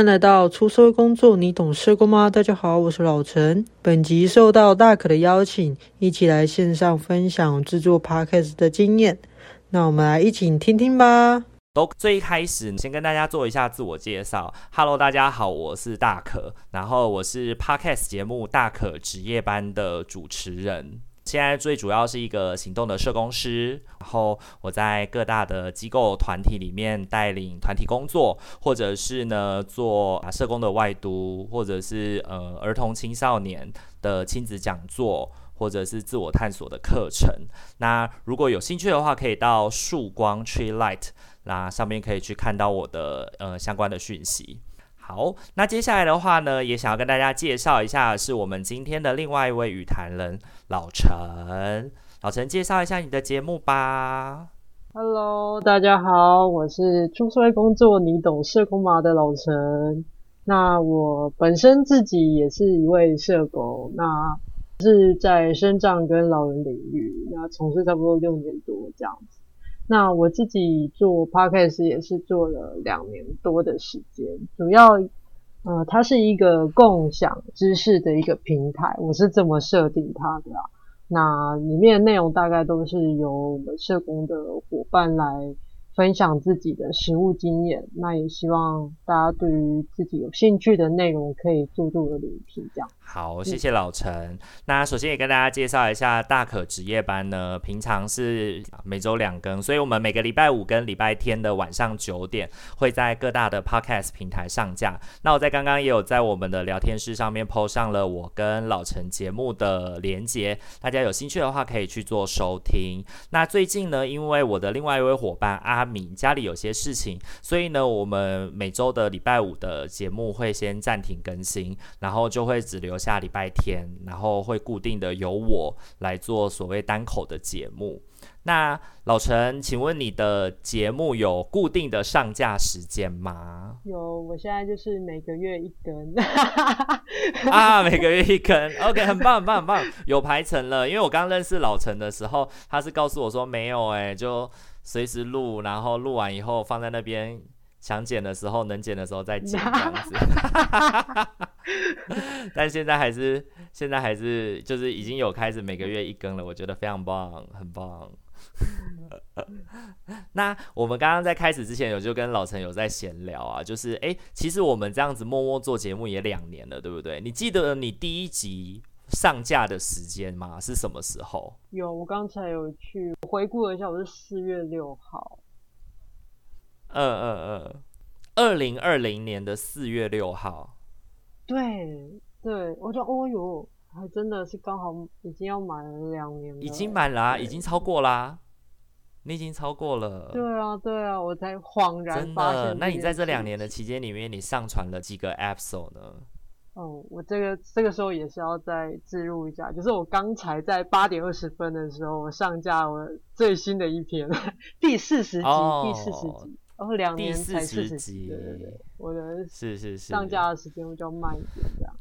欢迎来到出社会工作，你懂社工吗？大家好，我是老陈。本集受到大可的邀请，一起来线上分享制作 Podcast 的经验。那我们来一起听听吧。都最一开始，先跟大家做一下自我介绍。Hello，大家好，我是大可，然后我是 Podcast 节目《大可值夜班》的主持人。现在最主要是一个行动的社工师，然后我在各大的机构团体里面带领团体工作，或者是呢做啊社工的外督，或者是呃儿童青少年的亲子讲座，或者是自我探索的课程。那如果有兴趣的话，可以到曙光 Tree Light，那上面可以去看到我的呃相关的讯息。好，那接下来的话呢，也想要跟大家介绍一下，是我们今天的另外一位与谈人老陈。老陈，介绍一下你的节目吧。Hello，大家好，我是出社会工作，你懂社工吗的老陈。那我本身自己也是一位社工，那是在身障跟老人领域，那从事差不多六年多这样子。那我自己做 Podcast 也是做了两年多的时间，主要，呃，它是一个共享知识的一个平台，我是这么设定它的。那里面的内容大概都是由我们社工的伙伴来。分享自己的实物经验，那也希望大家对于自己有兴趣的内容可以做度的聆听。这样好，谢谢老陈。嗯、那首先也跟大家介绍一下大可值夜班呢，平常是每周两更，所以我们每个礼拜五跟礼拜天的晚上九点会在各大的 Podcast 平台上架。那我在刚刚也有在我们的聊天室上面 PO 上了我跟老陈节目的连接，大家有兴趣的话可以去做收听。那最近呢，因为我的另外一位伙伴阿家里有些事情，所以呢，我们每周的礼拜五的节目会先暂停更新，然后就会只留下礼拜天，然后会固定的由我来做所谓单口的节目。那老陈，请问你的节目有固定的上架时间吗？有，我现在就是每个月一更。啊，每个月一更，OK，很棒，很棒，很棒，有排程了。因为我刚认识老陈的时候，他是告诉我说没有、欸，哎，就。随时录，然后录完以后放在那边，想剪的时候能剪的时候再剪这样子。但现在还是现在还是就是已经有开始每个月一更了，我觉得非常棒，很棒。那我们刚刚在开始之前有就跟老陈有在闲聊啊，就是哎，其实我们这样子默默做节目也两年了，对不对？你记得你第一集上架的时间吗？是什么时候？有，我刚才有去回顾了一下，我是四月六号。嗯嗯嗯，二零二零年的四月六号。对对，我就哦哟，还真的是刚好已经要满了两年了。已经满了啊，已经超过啦。你已经超过了。对啊对啊，我才恍然发现。真的？那你在这两年的期间里面，你上传了几个 episode 呢？哦，我这个这个时候也是要再置入一下，就是我刚才在八点二十分的时候，我上架我最新的一篇第四十集，哦、第四十集，然后两年才四十集，对对对，我的是是是上架的时间会比较慢一点这样，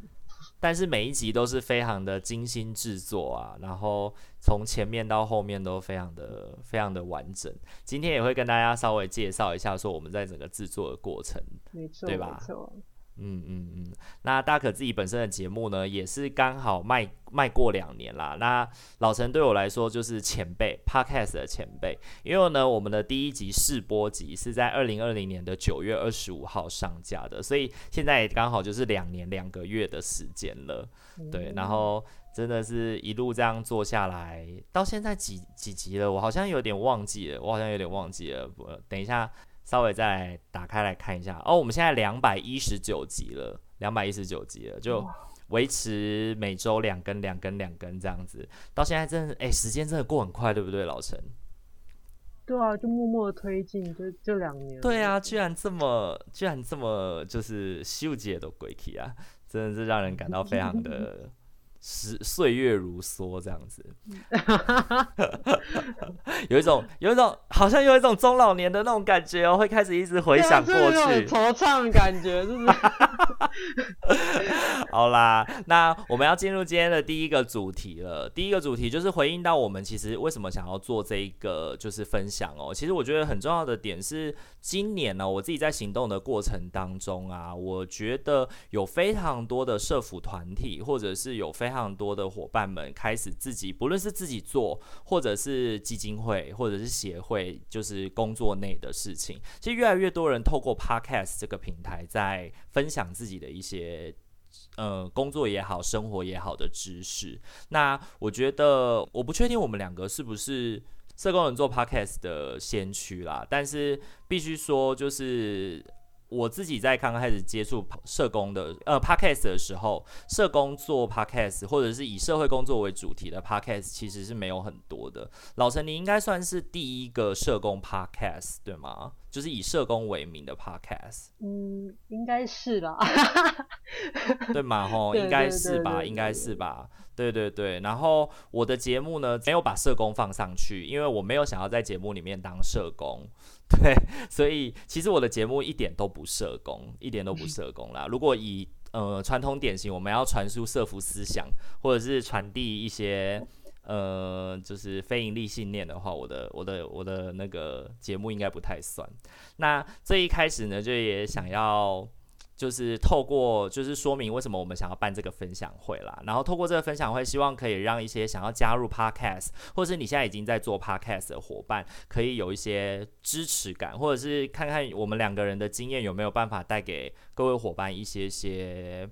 但是每一集都是非常的精心制作啊，然后从前面到后面都非常的非常的完整。今天也会跟大家稍微介绍一下，说我们在整个制作的过程，没错，对吧？没错。嗯嗯嗯，那大可自己本身的节目呢，也是刚好卖卖过两年啦。那老陈对我来说就是前辈，Podcast 的前辈，因为呢，我们的第一集试播集是在二零二零年的九月二十五号上架的，所以现在也刚好就是两年两个月的时间了。对，然后真的是一路这样做下来，到现在几几集了，我好像有点忘记了，我好像有点忘记了。不，等一下。稍微再打开来看一下哦，我们现在两百一十九集了，两百一十九集了，就维持每周两更、两更、两更这样子。到现在真的，哎，时间真的过很快，对不对，老陈？对啊，就默默的推进，就就两年。对啊，居然这么，居然这么，就是秀姐都鬼气啊，真的是让人感到非常的时岁月如梭这样子，有一种有一种好像有一种中老年的那种感觉哦，会开始一直回想过去，惆怅感觉，是不是？好啦，那我们要进入今天的第一个主题了。第一个主题就是回应到我们其实为什么想要做这一个就是分享哦。其实我觉得很重要的点是，今年呢，我自己在行动的过程当中啊，我觉得有非常多的社福团体，或者是有非非常多的伙伴们开始自己，不论是自己做，或者是基金会，或者是协会，就是工作内的事情。其实越来越多人透过 Podcast 这个平台，在分享自己的一些，呃，工作也好，生活也好的知识。那我觉得，我不确定我们两个是不是社工人做 Podcast 的先驱啦，但是必须说，就是。我自己在刚开始接触社工的呃 podcast 的时候，社工做 podcast 或者是以社会工作为主题的 podcast 其实是没有很多的。老陈，你应该算是第一个社工 podcast 对吗？就是以社工为名的 podcast。嗯，应该是啦。对嘛？吼，应该是吧？应该是吧？对对对。然后我的节目呢，没有把社工放上去，因为我没有想要在节目里面当社工。对，所以其实我的节目一点都不社工，一点都不社工啦。如果以呃传统典型，我们要传输社服思想，或者是传递一些呃就是非营利信念的话，我的我的我的那个节目应该不太算。那这一开始呢，就也想要。就是透过，就是说明为什么我们想要办这个分享会啦。然后透过这个分享会，希望可以让一些想要加入 Podcast，或是你现在已经在做 Podcast 的伙伴，可以有一些支持感，或者是看看我们两个人的经验有没有办法带给各位伙伴一些些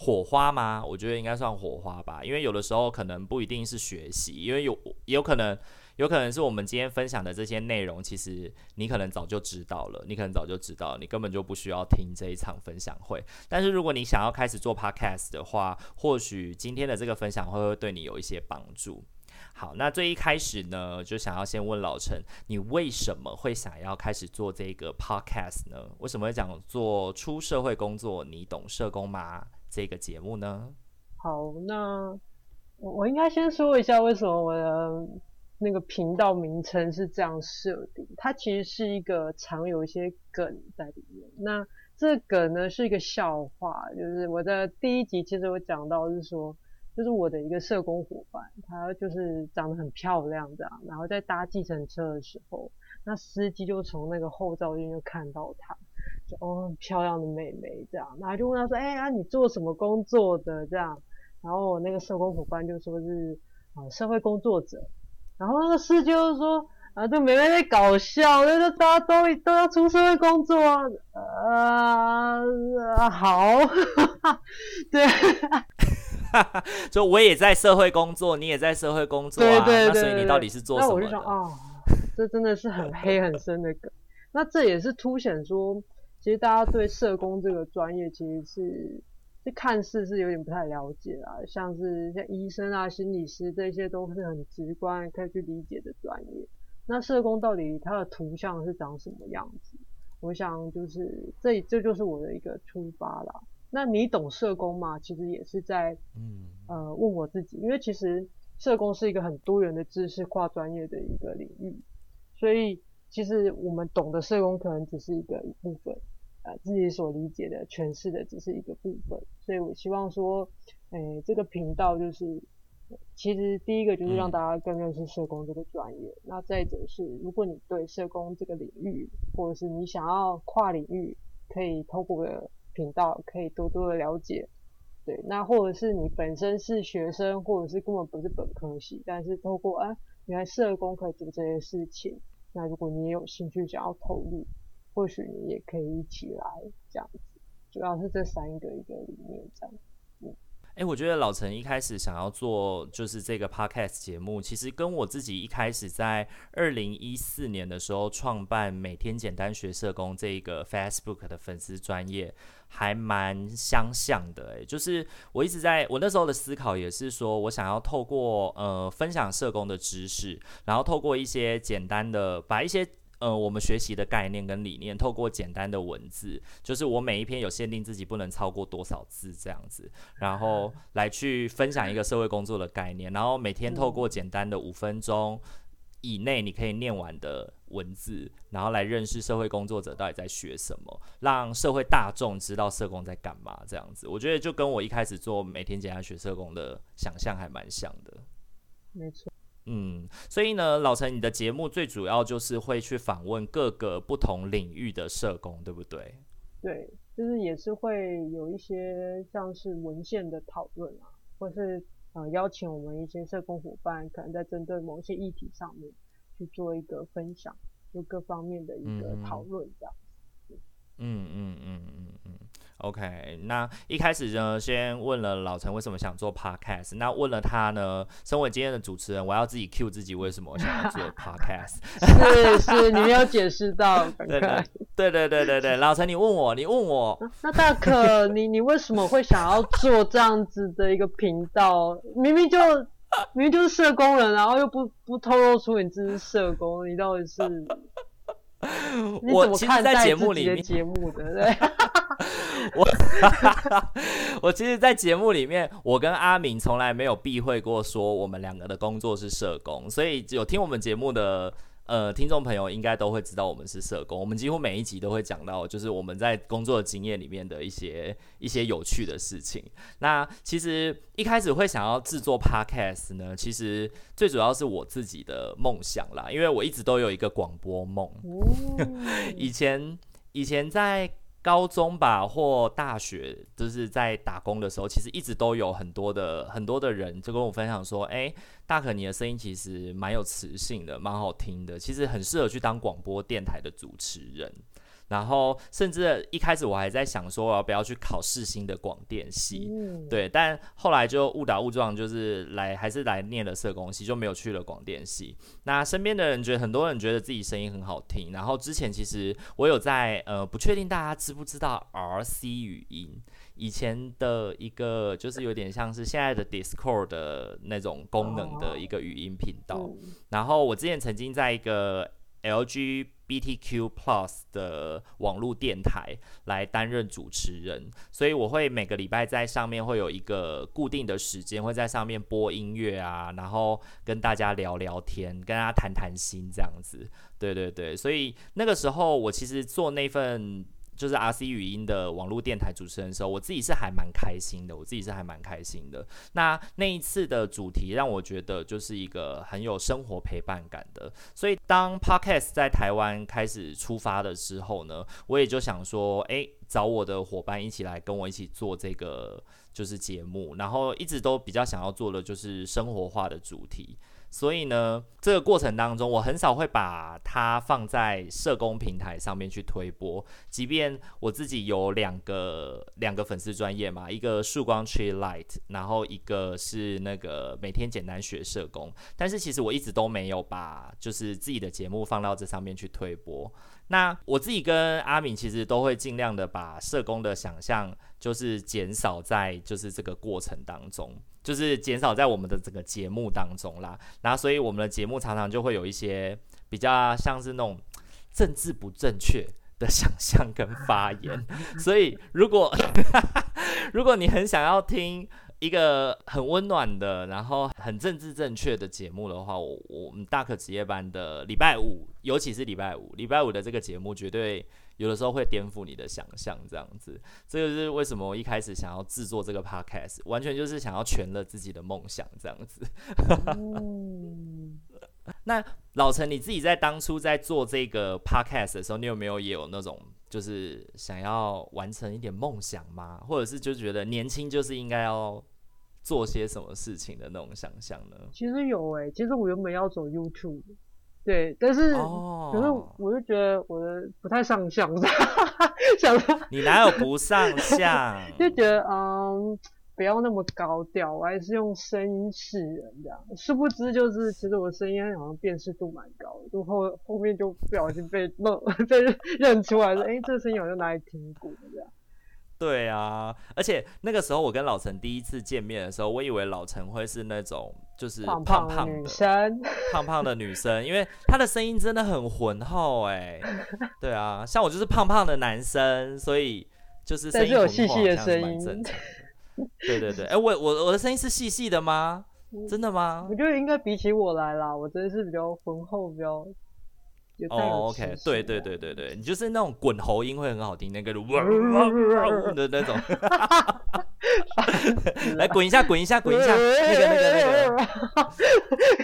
火花吗？我觉得应该算火花吧，因为有的时候可能不一定是学习，因为有有可能。有可能是我们今天分享的这些内容，其实你可能早就知道了，你可能早就知道，你根本就不需要听这一场分享会。但是如果你想要开始做 podcast 的话，或许今天的这个分享会会对你有一些帮助。好，那最一开始呢，就想要先问老陈，你为什么会想要开始做这个 podcast 呢？为什么会讲做出社会工作，你懂社工吗？这个节目呢？好，那我我应该先说一下为什么我的。那个频道名称是这样设定，它其实是一个常有一些梗在里面。那这个梗呢是一个笑话，就是我的第一集其实我讲到是说，就是我的一个社工伙伴，她就是长得很漂亮这样，然后在搭计程车的时候，那司机就从那个后照镜就看到她，就哦很漂亮的妹妹这样，然后就问她说，哎、欸、啊你做什么工作的这样？然后我那个社工伙伴就说是啊社会工作者。然后那个司机就说：“啊，这妹妹在搞笑，那个大家都都要出社会工作啊，呃，好，对，就我也在社会工作，你也在社会工作啊，对对对对，那所以你到底是做什么？”那我就说：“哦，这真的是很黑很深的梗。那这也是凸显说，其实大家对社工这个专业其实是。”这看似是有点不太了解啊，像是像医生啊、心理师这些都是很直观可以去理解的专业。那社工到底它的图像是长什么样子？我想就是这这就是我的一个出发啦。那你懂社工吗？其实也是在嗯呃问我自己，因为其实社工是一个很多元的知识、跨专业的一个领域，所以其实我们懂的社工可能只是一个一部分。呃，自己所理解的、诠释的只是一个部分，所以我希望说，诶、欸，这个频道就是，其实第一个就是让大家更认识社工这个专业。嗯、那再者是，如果你对社工这个领域，或者是你想要跨领域，可以透过我的频道可以多多的了解。对，那或者是你本身是学生，或者是根本不是本科系，但是透过啊，原来社工可以做这些事情，那如果你也有兴趣想要投入。或许你也可以一起来这样子，主要是这三个一个理念这样。嗯，哎、我觉得老陈一开始想要做就是这个 podcast 节目，其实跟我自己一开始在二零一四年的时候创办每天简单学社工这个 Facebook 的粉丝专业还蛮相像的。哎，就是我一直在我那时候的思考也是说，我想要透过呃分享社工的知识，然后透过一些简单的把一些。呃，我们学习的概念跟理念，透过简单的文字，就是我每一篇有限定自己不能超过多少字这样子，然后来去分享一个社会工作的概念，然后每天透过简单的五分钟以内你可以念完的文字，然后来认识社会工作者到底在学什么，让社会大众知道社工在干嘛这样子。我觉得就跟我一开始做每天简单学社工的想象还蛮像的。没错。嗯，所以呢，老陈，你的节目最主要就是会去访问各个不同领域的社工，对不对？对，就是也是会有一些像是文献的讨论啊，或是呃邀请我们一些社工伙伴，可能在针对某些议题上面去做一个分享，就各方面的一个讨论这样。嗯嗯嗯嗯嗯，OK。那一开始呢，先问了老陈为什么想做 Podcast。那问了他呢，身为今天的主持人，我要自己 cue 自己为什么想要做 Podcast。是是，你没有解释到。对对对对对对，老陈，你问我，你问我。那大可，你你为什么会想要做这样子的一个频道？明明就明明就是社工人，然后又不不透露出你自己是社工，你到底是？我其实，在节目里面，节目的对，我我其实，在节目里面，我跟阿明从来没有避讳过说我们两个的工作是社工，所以有听我们节目的。呃，听众朋友应该都会知道我们是社工，我们几乎每一集都会讲到，就是我们在工作的经验里面的一些一些有趣的事情。那其实一开始会想要制作 Podcast 呢，其实最主要是我自己的梦想啦，因为我一直都有一个广播梦。以前以前在。高中吧，或大学，就是在打工的时候，其实一直都有很多的很多的人就跟我分享说，哎，大可你的声音其实蛮有磁性的，蛮好听的，其实很适合去当广播电台的主持人。然后，甚至一开始我还在想说，我要不要去考世新的广电系？嗯、对，但后来就误打误撞，就是来还是来念了社工系，就没有去了广电系。那身边的人觉得，很多人觉得自己声音很好听。然后之前其实我有在呃，不确定大家知不知道 RC 语音，以前的一个就是有点像是现在的 Discord 的那种功能的一个语音频道。然后我之前曾经在一个 LG。BTQ Plus 的网络电台来担任主持人，所以我会每个礼拜在上面会有一个固定的时间，会在上面播音乐啊，然后跟大家聊聊天，跟大家谈谈心这样子。对对对，所以那个时候我其实做那份。就是 RC 语音的网络电台主持人的时候，我自己是还蛮开心的，我自己是还蛮开心的。那那一次的主题让我觉得就是一个很有生活陪伴感的。所以当 Podcast 在台湾开始出发的时候呢，我也就想说，诶，找我的伙伴一起来跟我一起做这个就是节目，然后一直都比较想要做的就是生活化的主题。所以呢，这个过程当中，我很少会把它放在社工平台上面去推播。即便我自己有两个两个粉丝专业嘛，一个曙光 Tree Light，然后一个是那个每天简单学社工，但是其实我一直都没有把就是自己的节目放到这上面去推播。那我自己跟阿敏其实都会尽量的把社工的想象，就是减少在就是这个过程当中。就是减少在我们的整个节目当中啦，然后所以我们的节目常常就会有一些比较像是那种政治不正确的想象跟发言，所以如果 如果你很想要听一个很温暖的，然后很政治正确的节目的话，我我们大可职业班的礼拜五，尤其是礼拜五，礼拜五的这个节目绝对。有的时候会颠覆你的想象，这样子，这就是为什么我一开始想要制作这个 podcast，完全就是想要全了自己的梦想，这样子。嗯、那老陈，你自己在当初在做这个 podcast 的时候，你有没有也有那种就是想要完成一点梦想吗？或者是就觉得年轻就是应该要做些什么事情的那种想象呢？其实有诶、欸，其实我原本要走 YouTube。对，但是、哦、可是我就觉得我的不太上相，想说你哪有不上相？就觉得嗯，不要那么高调，我还是用声音示人这样。殊不知就是，其实我的声音好像辨识度蛮高的，就后后面就不小心被弄 被认出来说，哎，这个声音好像哪里听过这样。对啊，而且那个时候我跟老陈第一次见面的时候，我以为老陈会是那种就是胖胖女生，胖胖的女生，因为她的声音真的很浑厚哎。对啊，像我就是胖胖的男生，所以就是声音浑厚，细细的声音。对对对，哎、欸，我我我的声音是细细的吗？真的吗？我觉得应该比起我来啦，我真的是比较浑厚，比较。哦、oh,，OK，对对对对对，你就是那种滚喉音会很好听，那个 哇哇哇的那种，来滚一下，滚一下，滚一下，那个那个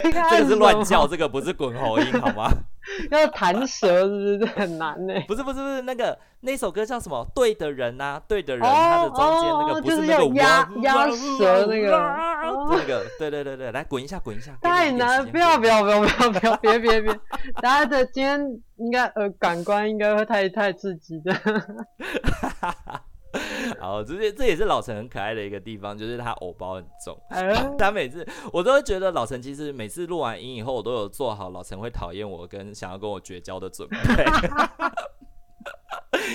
那个，这个是乱叫，这个不是滚喉音，好吗？要弹舌是不是很难呢？不是不是不是，那个那首歌叫什么？对的人呐、啊，对的人，他的中间那个不是那个压压舌那个，那个对对对对，来滚一下滚一下，太难，不要不要不要不要不要别别别，大家的今天应该呃感官应该会太太刺激的。好，这这也是老陈很可爱的一个地方，就是他偶包很重。他每次我都会觉得老陈其实每次录完音以后，我都有做好老陈会讨厌我跟想要跟我绝交的准备。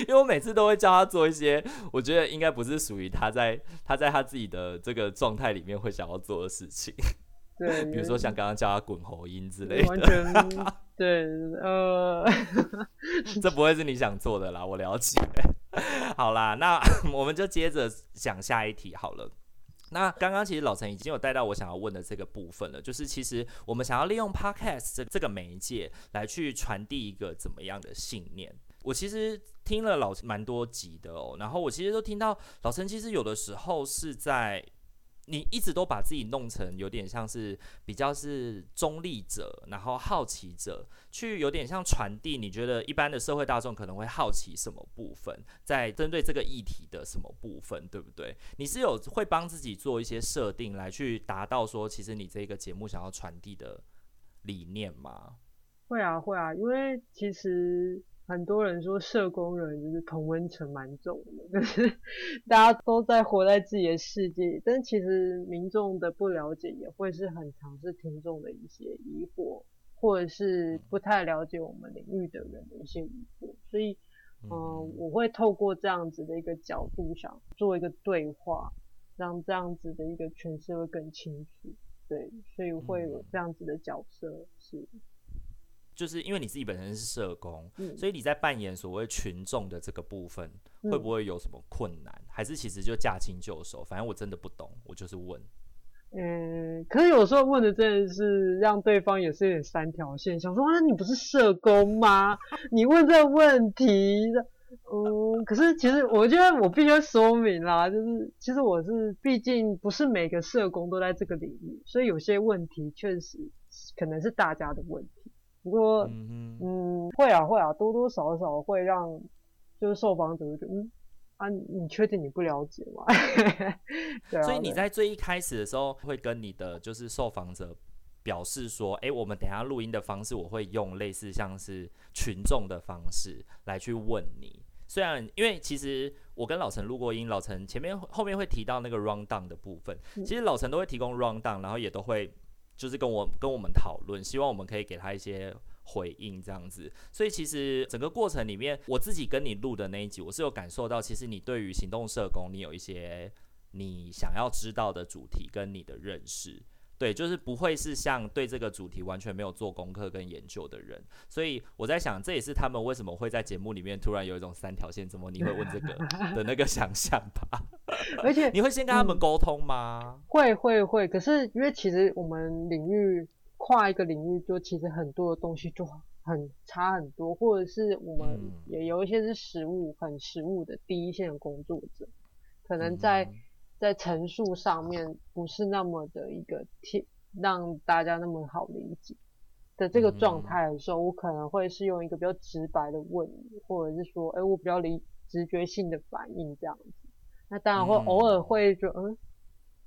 因为我每次都会叫他做一些我觉得应该不是属于他在他在他自己的这个状态里面会想要做的事情。对，比如说像刚刚叫他滚喉音之类的。完全对，呃，这不会是你想做的啦，我了解。好啦，那 我们就接着讲下一题好了。那刚刚其实老陈已经有带到我想要问的这个部分了，就是其实我们想要利用 Podcast 这个媒介来去传递一个怎么样的信念。我其实听了老蛮多集的哦，然后我其实都听到老陈其实有的时候是在。你一直都把自己弄成有点像是比较是中立者，然后好奇者，去有点像传递。你觉得一般的社会大众可能会好奇什么部分，在针对这个议题的什么部分，对不对？你是有会帮自己做一些设定来去达到说，其实你这个节目想要传递的理念吗？会啊，会啊，因为其实。很多人说社工人就是同温层蛮重的，就是 大家都在活在自己的世界，但其实民众的不了解也会是很常是听众的一些疑惑，或者是不太了解我们领域的人的一些疑惑，所以，嗯、呃，我会透过这样子的一个角度，想做一个对话，让这样子的一个诠释会更清楚，对，所以会有这样子的角色是。就是因为你自己本身是社工，嗯、所以你在扮演所谓群众的这个部分，嗯，会不会有什么困难？还是其实就驾轻就熟？反正我真的不懂，我就是问。嗯，可是有时候问的真的是让对方也是有点三条线，想说啊，你不是社工吗？你问这个问题，嗯，可是其实我觉得我必须要说明啦，就是其实我是毕竟不是每个社工都在这个领域，所以有些问题确实可能是大家的问题。不过，嗯，嗯，会啊，会啊，多多少少会让就是受访者就觉得，嗯，啊，你确定你不了解吗？对啊。所以你在最一开始的时候，会跟你的就是受访者表示说，哎，我们等下录音的方式，我会用类似像是群众的方式来去问你。虽然，因为其实我跟老陈录过音，老陈前面后面会提到那个 round down 的部分，其实老陈都会提供 round down，然后也都会。就是跟我跟我们讨论，希望我们可以给他一些回应，这样子。所以其实整个过程里面，我自己跟你录的那一集，我是有感受到，其实你对于行动社工，你有一些你想要知道的主题跟你的认识。对，就是不会是像对这个主题完全没有做功课跟研究的人，所以我在想，这也是他们为什么会在节目里面突然有一种三条线，怎么你会问这个 的那个想象吧？而且你会先跟他们沟通吗？嗯、会会会，可是因为其实我们领域跨一个领域，就其实很多的东西就很差很多，或者是我们也有一些是实务很实务的第一线的工作者，可能在。嗯在陈述上面不是那么的一个贴，让大家那么好理解的这个状态的时候，我可能会是用一个比较直白的问，或者是说，哎，我比较理直觉性的反应这样子。那当然会偶尔会说，嗯，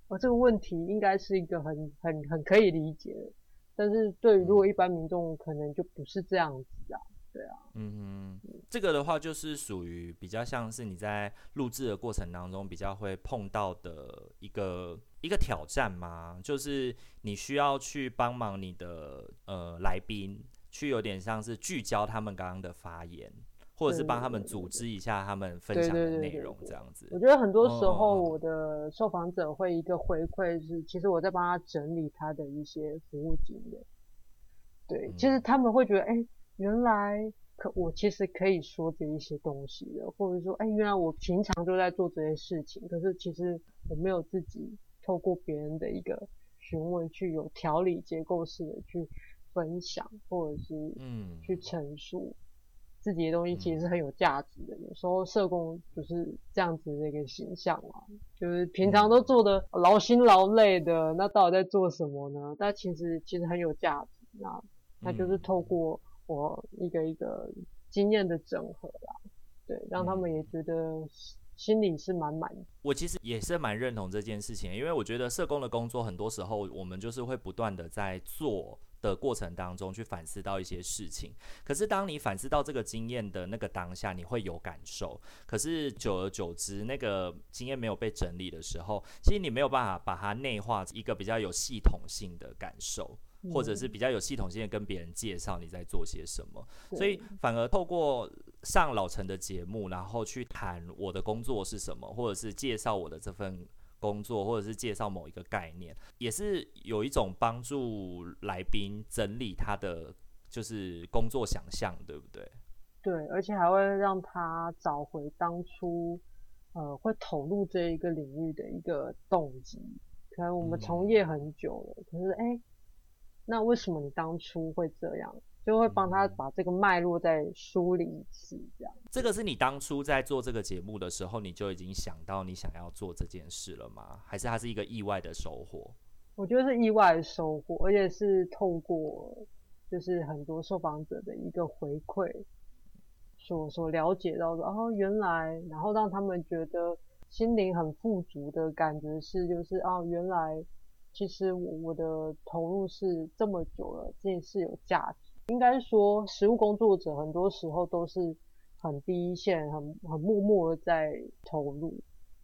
我这个问题应该是一个很很很可以理解的，但是对于如果一般民众可能就不是这样子啊。对啊，嗯哼，这个的话就是属于比较像是你在录制的过程当中比较会碰到的一个一个挑战吗？就是你需要去帮忙你的呃来宾，去有点像是聚焦他们刚刚的发言，或者是帮他们组织一下他们分享的内容，这样子。我觉得很多时候我的受访者会一个回馈是，其实我在帮他整理他的一些服务经验。对，其实他们会觉得，哎、欸，原来可我其实可以说这一些东西的，或者说，哎、欸，原来我平常就在做这些事情，可是其实我没有自己透过别人的一个询问，去有条理结构式的去分享，或者是嗯，去陈述自己的东西，其实是很有价值的。有时候社工就是这样子的一个形象嘛，就是平常都做的劳心劳累的，那到底在做什么呢？但其实其实很有价值，那那就是透过我一个一个经验的整合啦，对，让他们也觉得。心里是满满意，我其实也是蛮认同这件事情，因为我觉得社工的工作很多时候我们就是会不断的在做的过程当中去反思到一些事情。可是当你反思到这个经验的那个当下，你会有感受。可是久而久之，那个经验没有被整理的时候，其实你没有办法把它内化一个比较有系统性的感受。或者是比较有系统性的跟别人介绍你在做些什么，所以反而透过上老陈的节目，然后去谈我的工作是什么，或者是介绍我的这份工作，或者是介绍某一个概念，也是有一种帮助来宾整理他的就是工作想象，对不对？对，而且还会让他找回当初呃会投入这一个领域的一个动机。可能我们从业很久了，嗯、可是哎。那为什么你当初会这样？就会帮他把这个脉络再梳理一次，这样。这个是你当初在做这个节目的时候，你就已经想到你想要做这件事了吗？还是它是一个意外的收获？我觉得是意外的收获，而且是透过就是很多受访者的一个回馈，所所了解到的哦，原来，然后让他们觉得心灵很富足的感觉是，就是哦，原来。其实我我的投入是这么久了，这件事有价值。应该说，实务工作者很多时候都是很第一线、很很默默的在投入。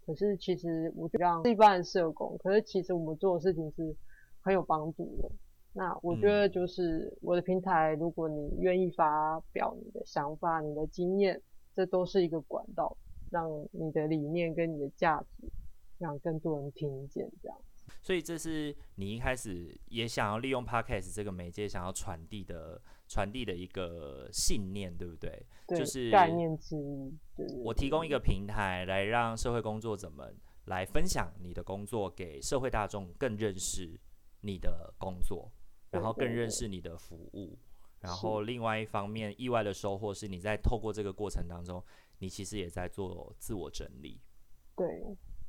可是其实我觉得一般的社工，可是其实我们做的事情是很有帮助的。那我觉得就是我的平台，如果你愿意发表你的想法、你的经验，这都是一个管道，让你的理念跟你的价值让更多人听见，这样。所以这是你一开始也想要利用 Podcast 这个媒介，想要传递的传递的一个信念，对不对？对，就是概念之一。我提供一个平台来让社会工作者们来分享你的工作，给社会大众更认识你的工作，然后更认识你的服务。然后另外一方面，意外的收获是你在透过这个过程当中，你其实也在做自我整理。对，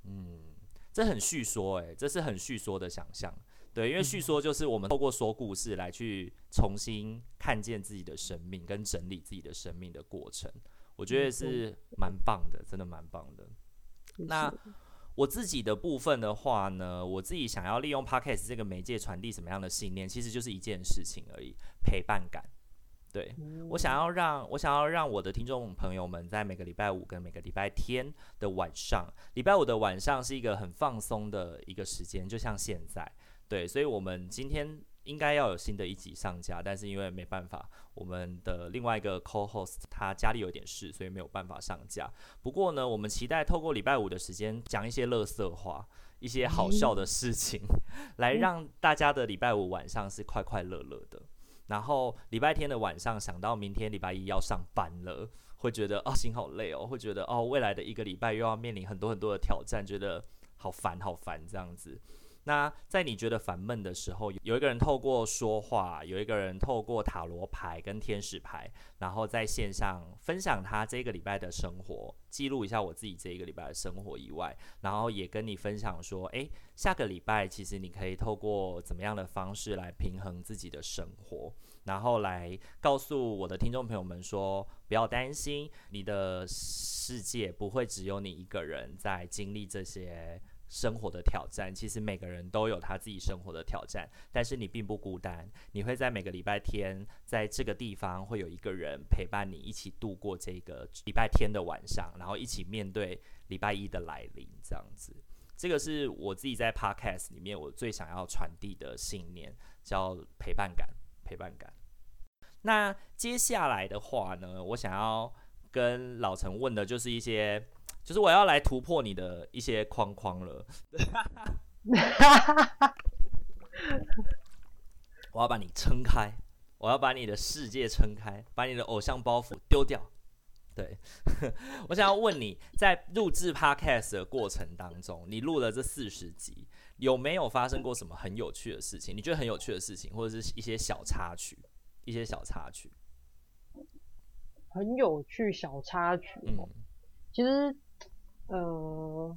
嗯。这很叙说，诶，这是很叙说的想象，对，因为叙说就是我们透过说故事来去重新看见自己的生命跟整理自己的生命的过程，我觉得是蛮棒的，真的蛮棒的。那我自己的部分的话呢，我自己想要利用 Podcast 这个媒介传递什么样的信念，其实就是一件事情而已，陪伴感。对，我想要让我想要让我的听众朋友们在每个礼拜五跟每个礼拜天的晚上，礼拜五的晚上是一个很放松的一个时间，就像现在。对，所以我们今天应该要有新的一集上架，但是因为没办法，我们的另外一个 co-host 他家里有点事，所以没有办法上架。不过呢，我们期待透过礼拜五的时间讲一些乐色话，一些好笑的事情，来让大家的礼拜五晚上是快快乐乐的。然后礼拜天的晚上想到明天礼拜一要上班了，会觉得啊，心好累哦，会觉得哦，未来的一个礼拜又要面临很多很多的挑战，觉得好烦好烦这样子。那在你觉得烦闷的时候，有一个人透过说话，有一个人透过塔罗牌跟天使牌，然后在线上分享他这个礼拜的生活，记录一下我自己这一个礼拜的生活以外，然后也跟你分享说，诶，下个礼拜其实你可以透过怎么样的方式来平衡自己的生活，然后来告诉我的听众朋友们说，不要担心，你的世界不会只有你一个人在经历这些。生活的挑战，其实每个人都有他自己生活的挑战，但是你并不孤单。你会在每个礼拜天，在这个地方会有一个人陪伴你，一起度过这个礼拜天的晚上，然后一起面对礼拜一的来临。这样子，这个是我自己在 Podcast 里面我最想要传递的信念，叫陪伴感。陪伴感。那接下来的话呢，我想要。跟老陈问的就是一些，就是我要来突破你的一些框框了。我要把你撑开，我要把你的世界撑开，把你的偶像包袱丢掉。对，我想要问你在录制 Podcast 的过程当中，你录了这四十集，有没有发生过什么很有趣的事情？你觉得很有趣的事情，或者是一些小插曲，一些小插曲。很有趣小插曲，嗯，其实呃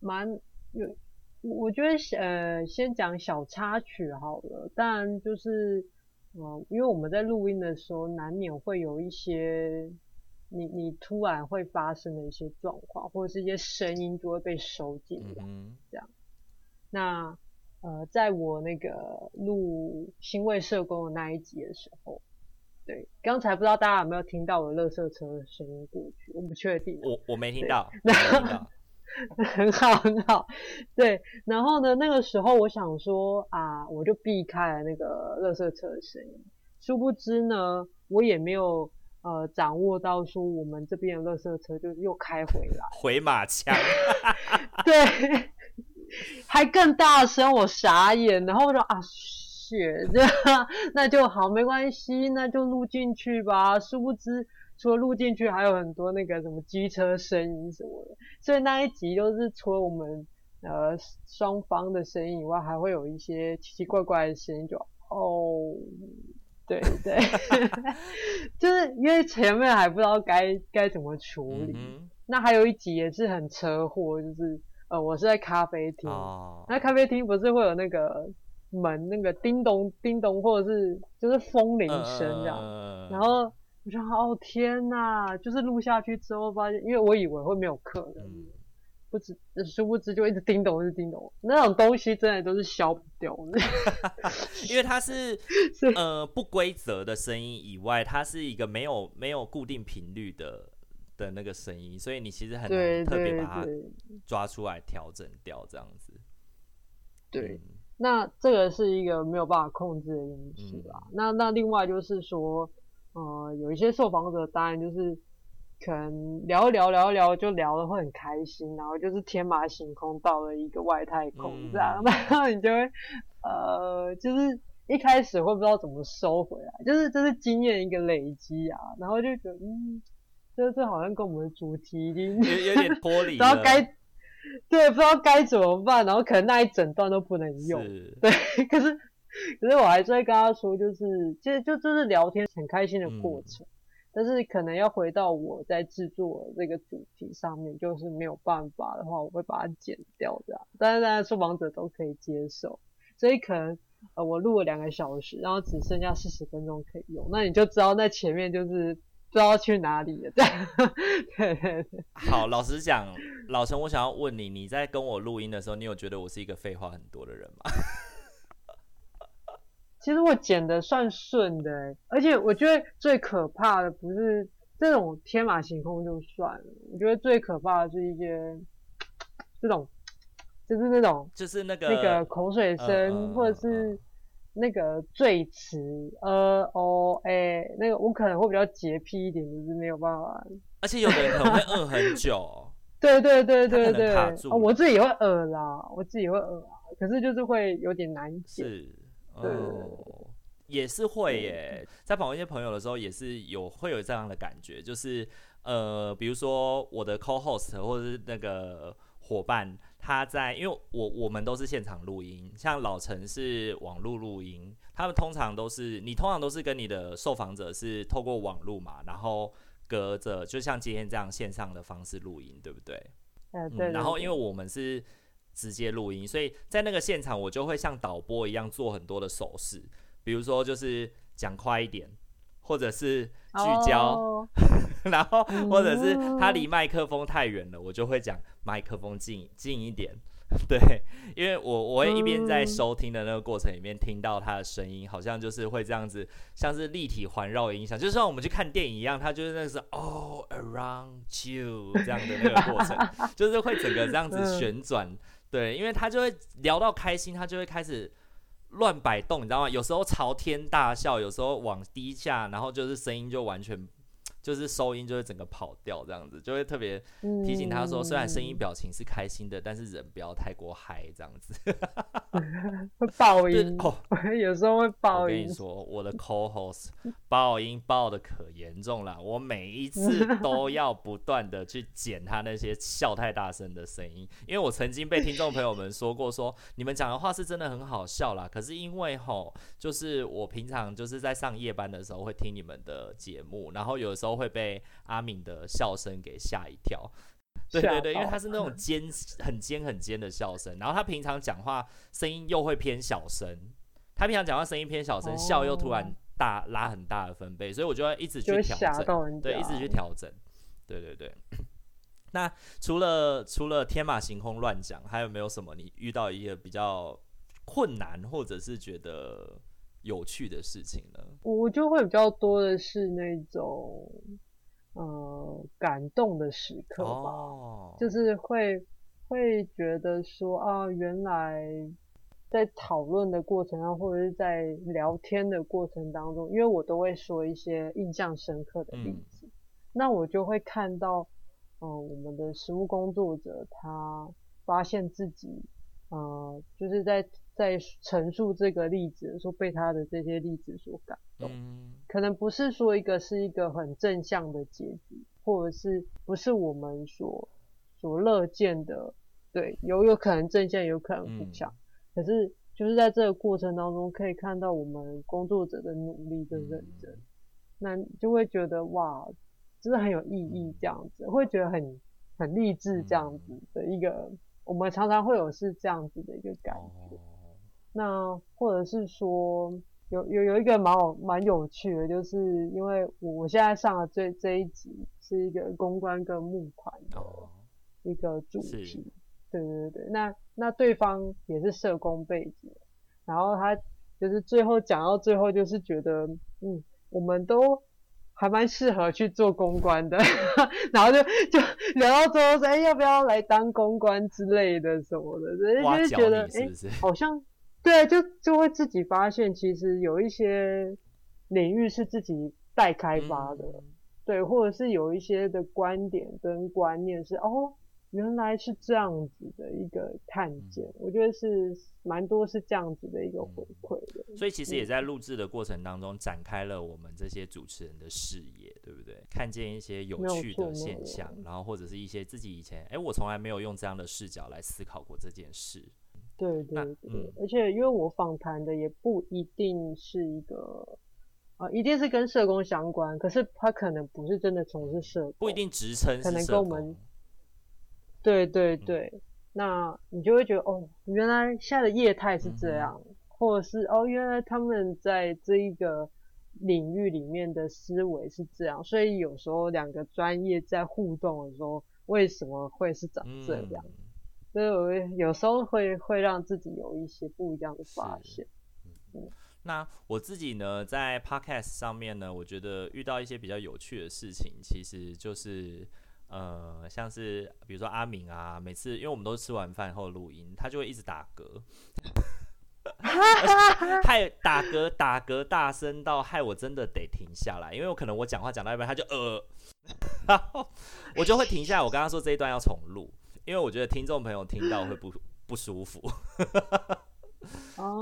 蛮有，我觉得呃先讲小插曲好了，但就是呃因为我们在录音的时候难免会有一些你你突然会发生的一些状况，或者是一些声音就会被收进来，嗯，这样。那呃在我那个录新卫社工的那一集的时候。对，刚才不知道大家有没有听到我的垃圾车的声音过去，我不确定。我 我没听到，那。很好很好。对，然后呢，那个时候我想说啊，我就避开了那个垃圾车的声音。殊不知呢，我也没有呃掌握到说我们这边的垃圾车就又开回来，回马枪。对，还更大声，我傻眼，然后我说啊。那就好，没关系，那就录进去吧。殊不知，除了录进去，还有很多那个什么机车声音什么的。所以那一集就是除了我们呃双方的声音以外，还会有一些奇奇怪怪的声音。就哦，对对，就是因为前面还不知道该该怎么处理。嗯、那还有一集也是很车祸，就是呃，我是在咖啡厅，哦、那咖啡厅不是会有那个。门那个叮咚叮咚，或者是就是风铃声这样，呃、然后我说哦天呐，就是录下去之后发现，因为我以为会没有客人，嗯、不知殊不知就一直叮咚，一直叮咚，那种东西真的都是消不掉的，因为它是，是。呃不规则的声音以外，它是一个没有没有固定频率的的那个声音，所以你其实很难特别把它抓出来调整掉这样子，对。对。嗯那这个是一个没有办法控制的因素啦。嗯、那那另外就是说，呃，有一些受访者当然就是可能聊一聊聊一聊就聊的会很开心，然后就是天马行空到了一个外太空这样，嗯、然后你就会呃，就是一开始会不知道怎么收回来，就是这、就是经验一个累积啊，然后就觉得嗯，这这好像跟我们的主题已经有有点脱离了，然后该。对，不知道该怎么办，然后可能那一整段都不能用。对，可是可是我还是会跟他说，就是其实就就是聊天很开心的过程，嗯、但是可能要回到我在制作这个主题上面，就是没有办法的话，我会把它剪掉这样。但是大家受访者都可以接受，所以可能呃我录了两个小时，然后只剩下四十分钟可以用，那你就知道那前面就是。不知道去哪里了，对对对。好，老实讲，老陈，我想要问你，你在跟我录音的时候，你有觉得我是一个废话很多的人吗？其实我剪的算顺的，而且我觉得最可怕的不是这种天马行空就算了，我觉得最可怕的是一些这种，就是那种，就是那个那个口水声，呃、或者是。那个最词，呃哦哎，那个我可能会比较洁癖一点，就是没有办法。而且有的人可能会饿很久。对对对对对，哦，我自己也会饿啦，我自己也会饿啊，可是就是会有点难解。是，哦，对也是会耶，在访问一些朋友的时候，也是有会有这样的感觉，就是呃，比如说我的 co-host 或者是那个伙伴。他在，因为我我们都是现场录音，像老陈是网络录音，他们通常都是你通常都是跟你的受访者是透过网络嘛，然后隔着就像今天这样线上的方式录音，对不对？嗯，对，对，对。然后因为我们是直接录音，所以在那个现场我就会像导播一样做很多的手势，比如说就是讲快一点。或者是聚焦，oh. 然后或者是他离麦克风太远了，我就会讲麦克风近近一点。对，因为我我会一边在收听的那个过程里面听到他的声音，好像就是会这样子，像是立体环绕音响，就像我们去看电影一样，他就是那个是 all around you 这样的那个过程，就是会整个这样子旋转。对，因为他就会聊到开心，他就会开始。乱摆动，你知道吗？有时候朝天大笑，有时候往低下，然后就是声音就完全就是收音就会整个跑掉这样子，就会特别提醒他说，虽然声音表情是开心的，但是人不要太过嗨这样子。会爆音哦，有时候会爆音。我跟你说，我的 co-host 爆音爆的可严重了，我每一次都要不断的去剪他那些笑太大声的声音，因为我曾经被听众朋友们说过说，说你们讲的话是真的很好笑啦，可是因为吼，就是我平常就是在上夜班的时候会听你们的节目，然后有的时候。都会被阿敏的笑声给吓一跳，对对对，因为他是那种 尖、很尖、很尖的笑声，然后他平常讲话声音又会偏小声，他平常讲话声音偏小声，笑又突然大拉很大的分贝，所以我就会一直去调整，对，一直去调整，对对对。那除了除了天马行空乱讲，还有没有什么你遇到一个比较困难或者是觉得？有趣的事情呢，我就会比较多的是那种，呃，感动的时刻吧，哦、就是会会觉得说啊，原来在讨论的过程上，或者是在聊天的过程当中，因为我都会说一些印象深刻的例子，嗯、那我就会看到，我们的实务工作者他发现自己，呃，就是在。在陈述这个例子的时候，被他的这些例子所感动，嗯、可能不是说一个是一个很正向的结局，或者是不是我们所所乐见的，对，有有可能正向，有可能负向，嗯、可是就是在这个过程当中，可以看到我们工作者的努力跟认真，嗯、那就会觉得哇，真的很有意义，这样子，会觉得很很励志，这样子的一个，嗯、我们常常会有是这样子的一个感觉。哦那或者是说有有有一个蛮蛮有趣的，就是因为我我现在上的这这一集是一个公关跟募款的一个主题，是对对对，那那对方也是社工背景，然后他就是最后讲到最后就是觉得嗯，我们都还蛮适合去做公关的，然后就就聊到最后说，哎，要不要来当公关之类的什么的，所以就是觉得哎，好像。对，就就会自己发现，其实有一些领域是自己待开发的，嗯、对，或者是有一些的观点跟观念是哦，原来是这样子的一个看见，嗯、我觉得是蛮多是这样子的一个回馈的。所以其实也在录制的过程当中展开了我们这些主持人的视野，对不对？看见一些有趣的现象，然后或者是一些自己以前哎，我从来没有用这样的视角来思考过这件事。对对对，嗯、而且因为我访谈的也不一定是一个，一定是跟社工相关，可是他可能不是真的从事社工，不一定职称可能跟我们，对对对，嗯、那你就会觉得哦，原来现在的业态是这样，嗯、或者是哦，原来他们在这一个领域里面的思维是这样，所以有时候两个专业在互动的时候，为什么会是长这样？嗯所以我有时候会会让自己有一些不一样的发现。嗯，那我自己呢，在 Podcast 上面呢，我觉得遇到一些比较有趣的事情，其实就是呃，像是比如说阿明啊，每次因为我们都是吃完饭后录音，他就会一直打嗝，害打嗝打嗝大声到害我真的得停下来，因为我可能我讲话讲到一半，他就呃，然后我就会停下来，我刚刚说这一段要重录。因为我觉得听众朋友听到会不 不舒服，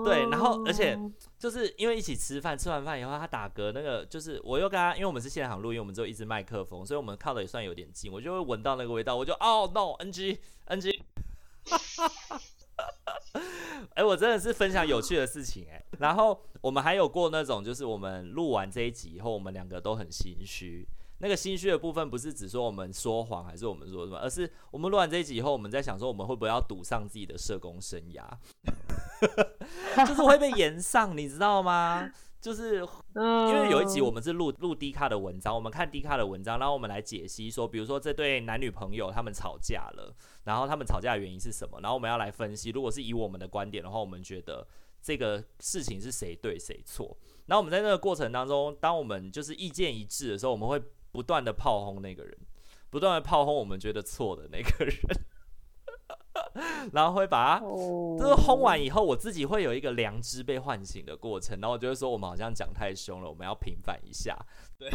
对，然后而且就是因为一起吃饭，吃完饭以后他打嗝，那个就是我又跟他，因为我们是现场录音，我们只有一支麦克风，所以我们靠的也算有点近，我就会闻到那个味道，我就哦 no NG NG，哎，我真的是分享有趣的事情哎，然后我们还有过那种就是我们录完这一集以后，我们两个都很心虚。那个心虚的部分不是指说我们说谎还是我们说什么，而是我们录完这一集以后，我们在想说我们会不会要赌上自己的社工生涯，就是会被延上，你知道吗？就是因为有一集我们是录录 D 卡的文章，我们看 D 卡的文章，然后我们来解析说，比如说这对男女朋友他们吵架了，然后他们吵架的原因是什么，然后我们要来分析，如果是以我们的观点的话，我们觉得这个事情是谁对谁错。然后我们在那个过程当中，当我们就是意见一致的时候，我们会。不断的炮轰那个人，不断的炮轰我们觉得错的那个人，然后会把他，就是轰完以后，我自己会有一个良知被唤醒的过程，然后我就会说我们好像讲太凶了，我们要平反一下，对，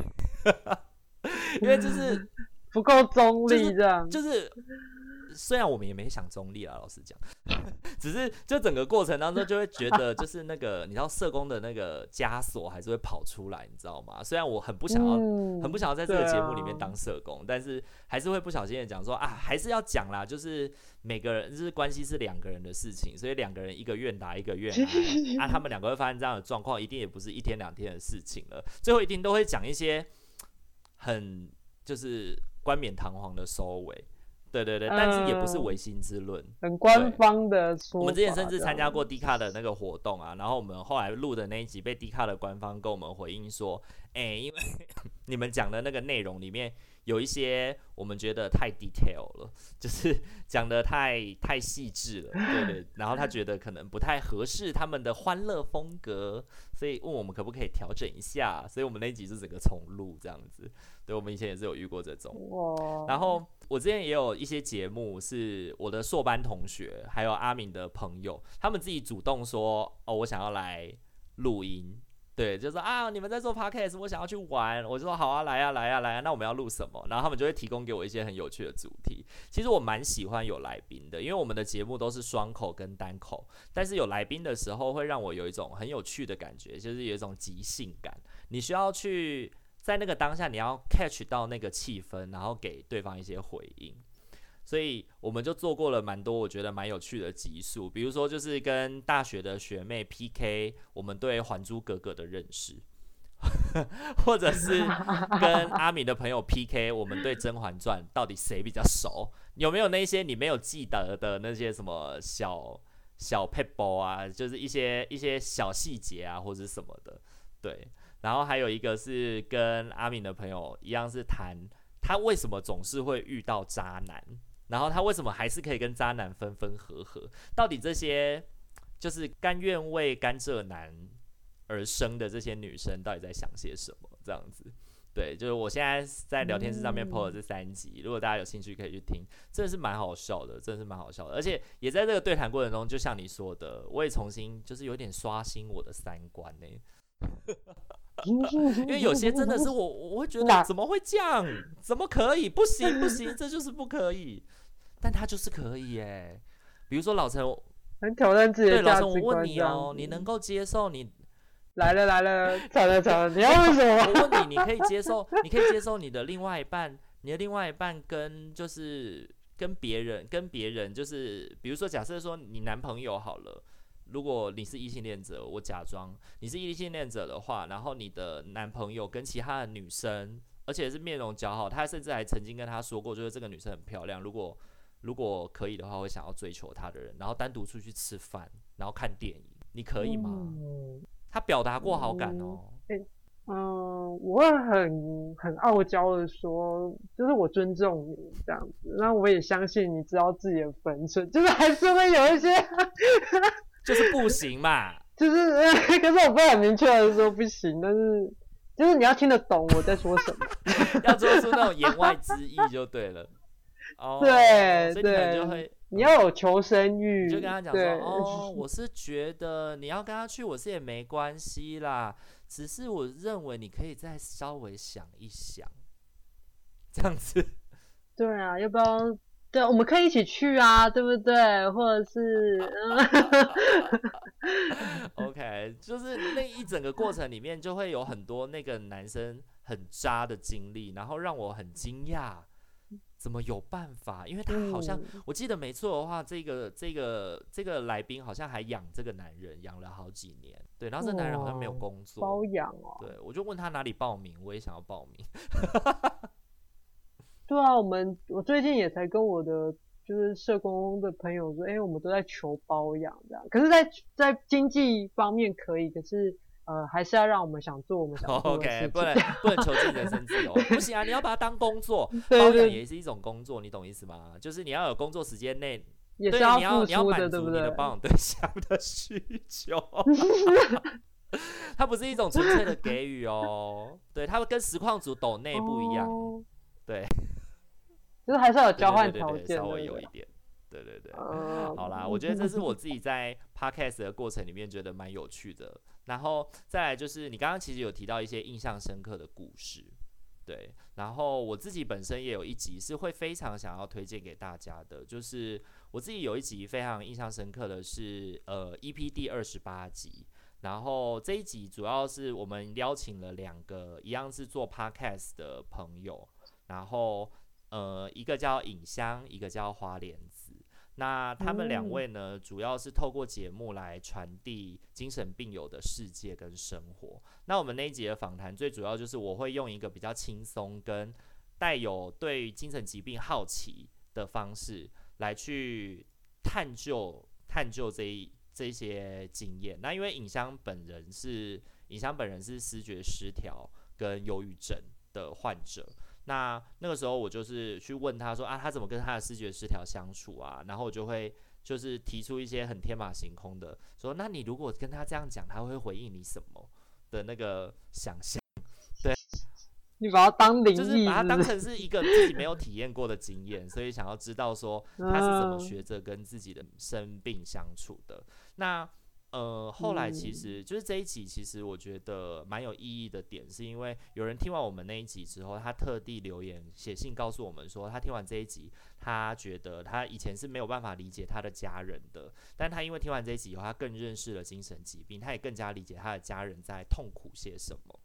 因为就是不够中立这样，就是。就是虽然我们也没想中立啊，老实讲，只是就整个过程当中就会觉得，就是那个你知道社工的那个枷锁还是会跑出来，你知道吗？虽然我很不想要，嗯、很不想要在这个节目里面当社工，啊、但是还是会不小心的讲说啊，还是要讲啦，就是每个人就是关系是两个人的事情，所以两个人一个愿打一个愿挨，啊，他们两个会发生这样的状况，一定也不是一天两天的事情了，最后一定都会讲一些很就是冠冕堂皇的收尾。对对对，但是也不是唯心之论，嗯，很官方的说。我们之前甚至参加过 D 卡的那个活动啊，然后我们后来录的那一集被 D 卡的官方跟我们回应说，哎，因为 你们讲的那个内容里面。有一些我们觉得太 detail 了，就是讲的太太细致了，对对。然后他觉得可能不太合适他们的欢乐风格，所以问我们可不可以调整一下。所以我们那一集是整个重录这样子。对，我们以前也是有遇过这种。然后我之前也有一些节目是我的硕班同学，还有阿敏的朋友，他们自己主动说：“哦，我想要来录音。”对，就说啊，你们在做 podcast，我想要去玩，我就说好啊，来啊，来啊，来啊，那我们要录什么？然后他们就会提供给我一些很有趣的主题。其实我蛮喜欢有来宾的，因为我们的节目都是双口跟单口，但是有来宾的时候会让我有一种很有趣的感觉，就是有一种即兴感。你需要去在那个当下，你要 catch 到那个气氛，然后给对方一些回应。所以我们就做过了蛮多我觉得蛮有趣的集数，比如说就是跟大学的学妹 PK 我们对《还珠格格》的认识，或者是 跟阿敏的朋友 PK 我们对《甄嬛传》到底谁比较熟？有没有那些你没有记得的那些什么小小 pebble 啊，就是一些一些小细节啊，或者什么的？对，然后还有一个是跟阿敏的朋友一样，是谈他为什么总是会遇到渣男。然后他为什么还是可以跟渣男分分合合？到底这些就是甘愿为甘蔗男而生的这些女生，到底在想些什么？这样子，对，就是我现在在聊天室上面 po 了这三集，如果大家有兴趣可以去听，真的是蛮好笑的，真的是蛮好笑的。而且也在这个对谈过程中，就像你说的，我也重新就是有点刷新我的三观呢、欸。因为有些真的是我，我会觉得怎么会这样？怎么可以？不行不行，这就是不可以。但他就是可以耶。比如说老陈，很挑战自己的。对，老陈，我问你哦，你能够接受你来了来了，来了，你要问什么？我问你，你可以接受？你可以接受你的另外一半，你的另外一半跟就是跟别人跟别人就是，比如说假设说你男朋友好了。如果你是异性恋者，我假装你是异性恋者的话，然后你的男朋友跟其他的女生，而且是面容姣好，他甚至还曾经跟他说过，就是这个女生很漂亮，如果如果可以的话，会想要追求她的人，然后单独出去吃饭，然后看电影，你可以吗？嗯、他表达过好感哦。嗯，欸、嗯，我会很很傲娇的说，就是我尊重你这样子，那我也相信你知道自己的分寸，就是还是会有一些。就是不行嘛，就是，可是我不会很明确的说不行，但是就是你要听得懂我在说什么，要做出那种言外之意就对了。哦，对，所以你就会，你要有求生欲，你就跟他讲说，哦，我是觉得你要跟他去，我是也没关系啦，只是我认为你可以再稍微想一想，这样子。对啊，要不要？对，我们可以一起去啊，对不对？或者是，OK，就是那一整个过程里面就会有很多那个男生很渣的经历，然后让我很惊讶，怎么有办法？因为他好像、嗯、我记得没错的话，这个这个这个来宾好像还养这个男人养了好几年，对，然后这男人好像没有工作，包养哦，对，我就问他哪里报名，我也想要报名。对啊，我们我最近也才跟我的就是社工的朋友说，哎，我们都在求包养这样，可是在，在在经济方面可以，可是呃，还是要让我们想做我们想做的事情。Oh, OK，不能 不能求自己人身自由，不行啊！你要把它当工作，包养也是一种工作，你懂意思吗？就是你要有工作时间内，也是要付出的，对不对？你的包养对象的需求，它不是一种纯粹的给予哦，对，它会跟实况组抖内不一样，oh. 对。就是还是要有交换条件，稍微有一点，对对对。Uh, 好啦，我觉得这是我自己在 podcast 的过程里面觉得蛮有趣的。然后再来就是你刚刚其实有提到一些印象深刻的故事，对，然后我自己本身也有一集是会非常想要推荐给大家的，就是我自己有一集非常印象深刻的是，呃，EP 第二十八集。然后这一集主要是我们邀请了两个一样是做 Podcast 的朋友，然后呃，一个叫影香，一个叫花莲子。那他们两位呢，主要是透过节目来传递精神病友的世界跟生活。那我们那一集的访谈，最主要就是我会用一个比较轻松跟带有对精神疾病好奇的方式来去探究探究这一这些经验。那因为影香本人是影香本人是视觉失调跟忧郁症的患者。那那个时候我就是去问他说啊，他怎么跟他的视觉失调相处啊？然后我就会就是提出一些很天马行空的说，那你如果跟他这样讲，他会回应你什么的那个想象？对，你把他当灵异，就是把他当成是一个自己没有体验过的经验，所以想要知道说他是怎么学着跟自己的生病相处的。那。呃，后来其实就是这一集，其实我觉得蛮有意义的点，是因为有人听完我们那一集之后，他特地留言写信告诉我们说，他听完这一集，他觉得他以前是没有办法理解他的家人的，但他因为听完这一集以后，他更认识了精神疾病，他也更加理解他的家人在痛苦些什么，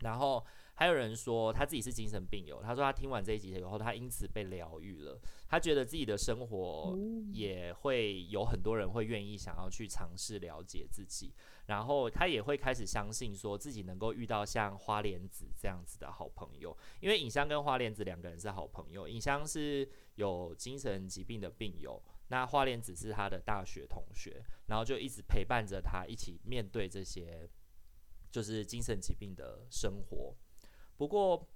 然后。还有人说他自己是精神病友，他说他听完这一集以后，他因此被疗愈了。他觉得自己的生活也会有很多人会愿意想要去尝试了解自己，然后他也会开始相信说自己能够遇到像花莲子这样子的好朋友。因为影香跟花莲子两个人是好朋友，影香是有精神疾病的病友，那花莲子是他的大学同学，然后就一直陪伴着他一起面对这些就是精神疾病的生活。不过，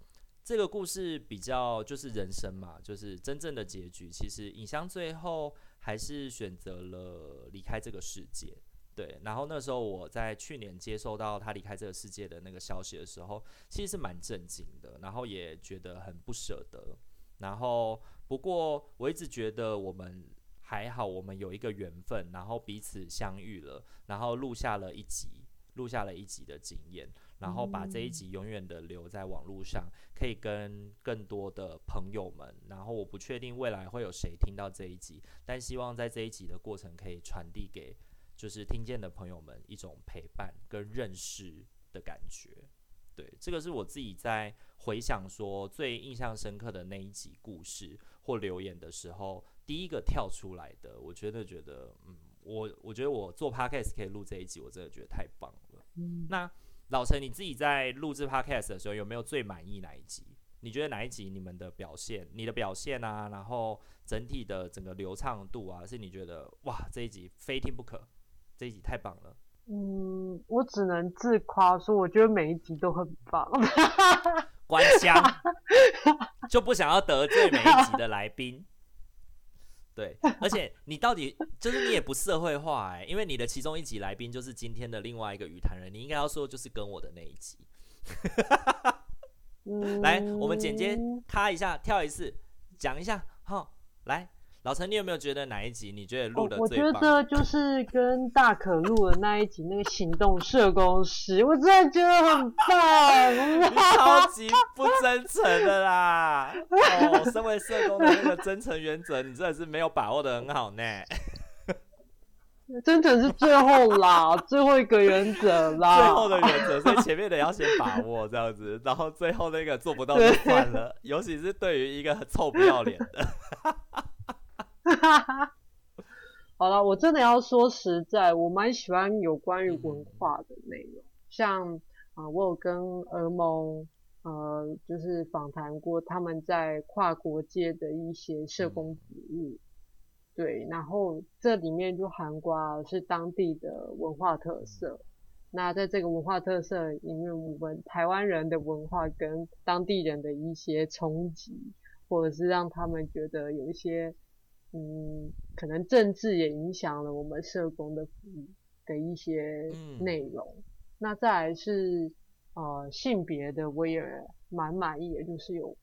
这个故事比较就是人生嘛，就是真正的结局。其实影香最后还是选择了离开这个世界，对。然后那时候我在去年接收到他离开这个世界的那个消息的时候，其实是蛮震惊的，然后也觉得很不舍得。然后不过我一直觉得我们还好，我们有一个缘分，然后彼此相遇了，然后录下了一集，录下了一集的经验。然后把这一集永远的留在网络上，可以跟更多的朋友们。然后我不确定未来会有谁听到这一集，但希望在这一集的过程可以传递给就是听见的朋友们一种陪伴跟认识的感觉。对，这个是我自己在回想说最印象深刻的那一集故事或留言的时候，第一个跳出来的。我觉得觉得，嗯，我我觉得我做 podcast 可以录这一集，我真的觉得太棒了。嗯，那。老陈，你自己在录制 Podcast 的时候，有没有最满意哪一集？你觉得哪一集你们的表现，你的表现啊，然后整体的整个流畅度啊，是你觉得哇，这一集非听不可，这一集太棒了。嗯，我只能自夸说，我觉得每一集都很棒。关箱 就不想要得罪每一集的来宾。对，而且你到底就是你也不社会化哎、欸，因为你的其中一集来宾就是今天的另外一个鱼坛人，你应该要说就是跟我的那一集。来，我们简接，咔一下，跳一次，讲一下，好，来。老陈，你有没有觉得哪一集你觉得录的？我觉得就是跟大可录的那一集，那个行动社工师，我真的觉得很棒，超级不真诚的啦！哦，身为社工的那个真诚原则，你真的是没有把握的很好呢。真诚是最后啦，最后一个原则啦，最后的原则，所以前面的要先把握这样子，然后最后那个做不到就算了，尤其是对于一个很臭不要脸的。哈哈哈，好了，我真的要说实在，我蛮喜欢有关于文化的内容，像啊、呃，我有跟俄蒙呃，就是访谈过他们在跨国界的一些社工服务，对，然后这里面就涵盖是当地的文化特色，那在这个文化特色里面，我们台湾人的文化跟当地人的一些冲击，或者是让他们觉得有一些。嗯，可能政治也影响了我们社工的的一些内容。嗯、那再来是呃性别的，我也蛮满意也，就是有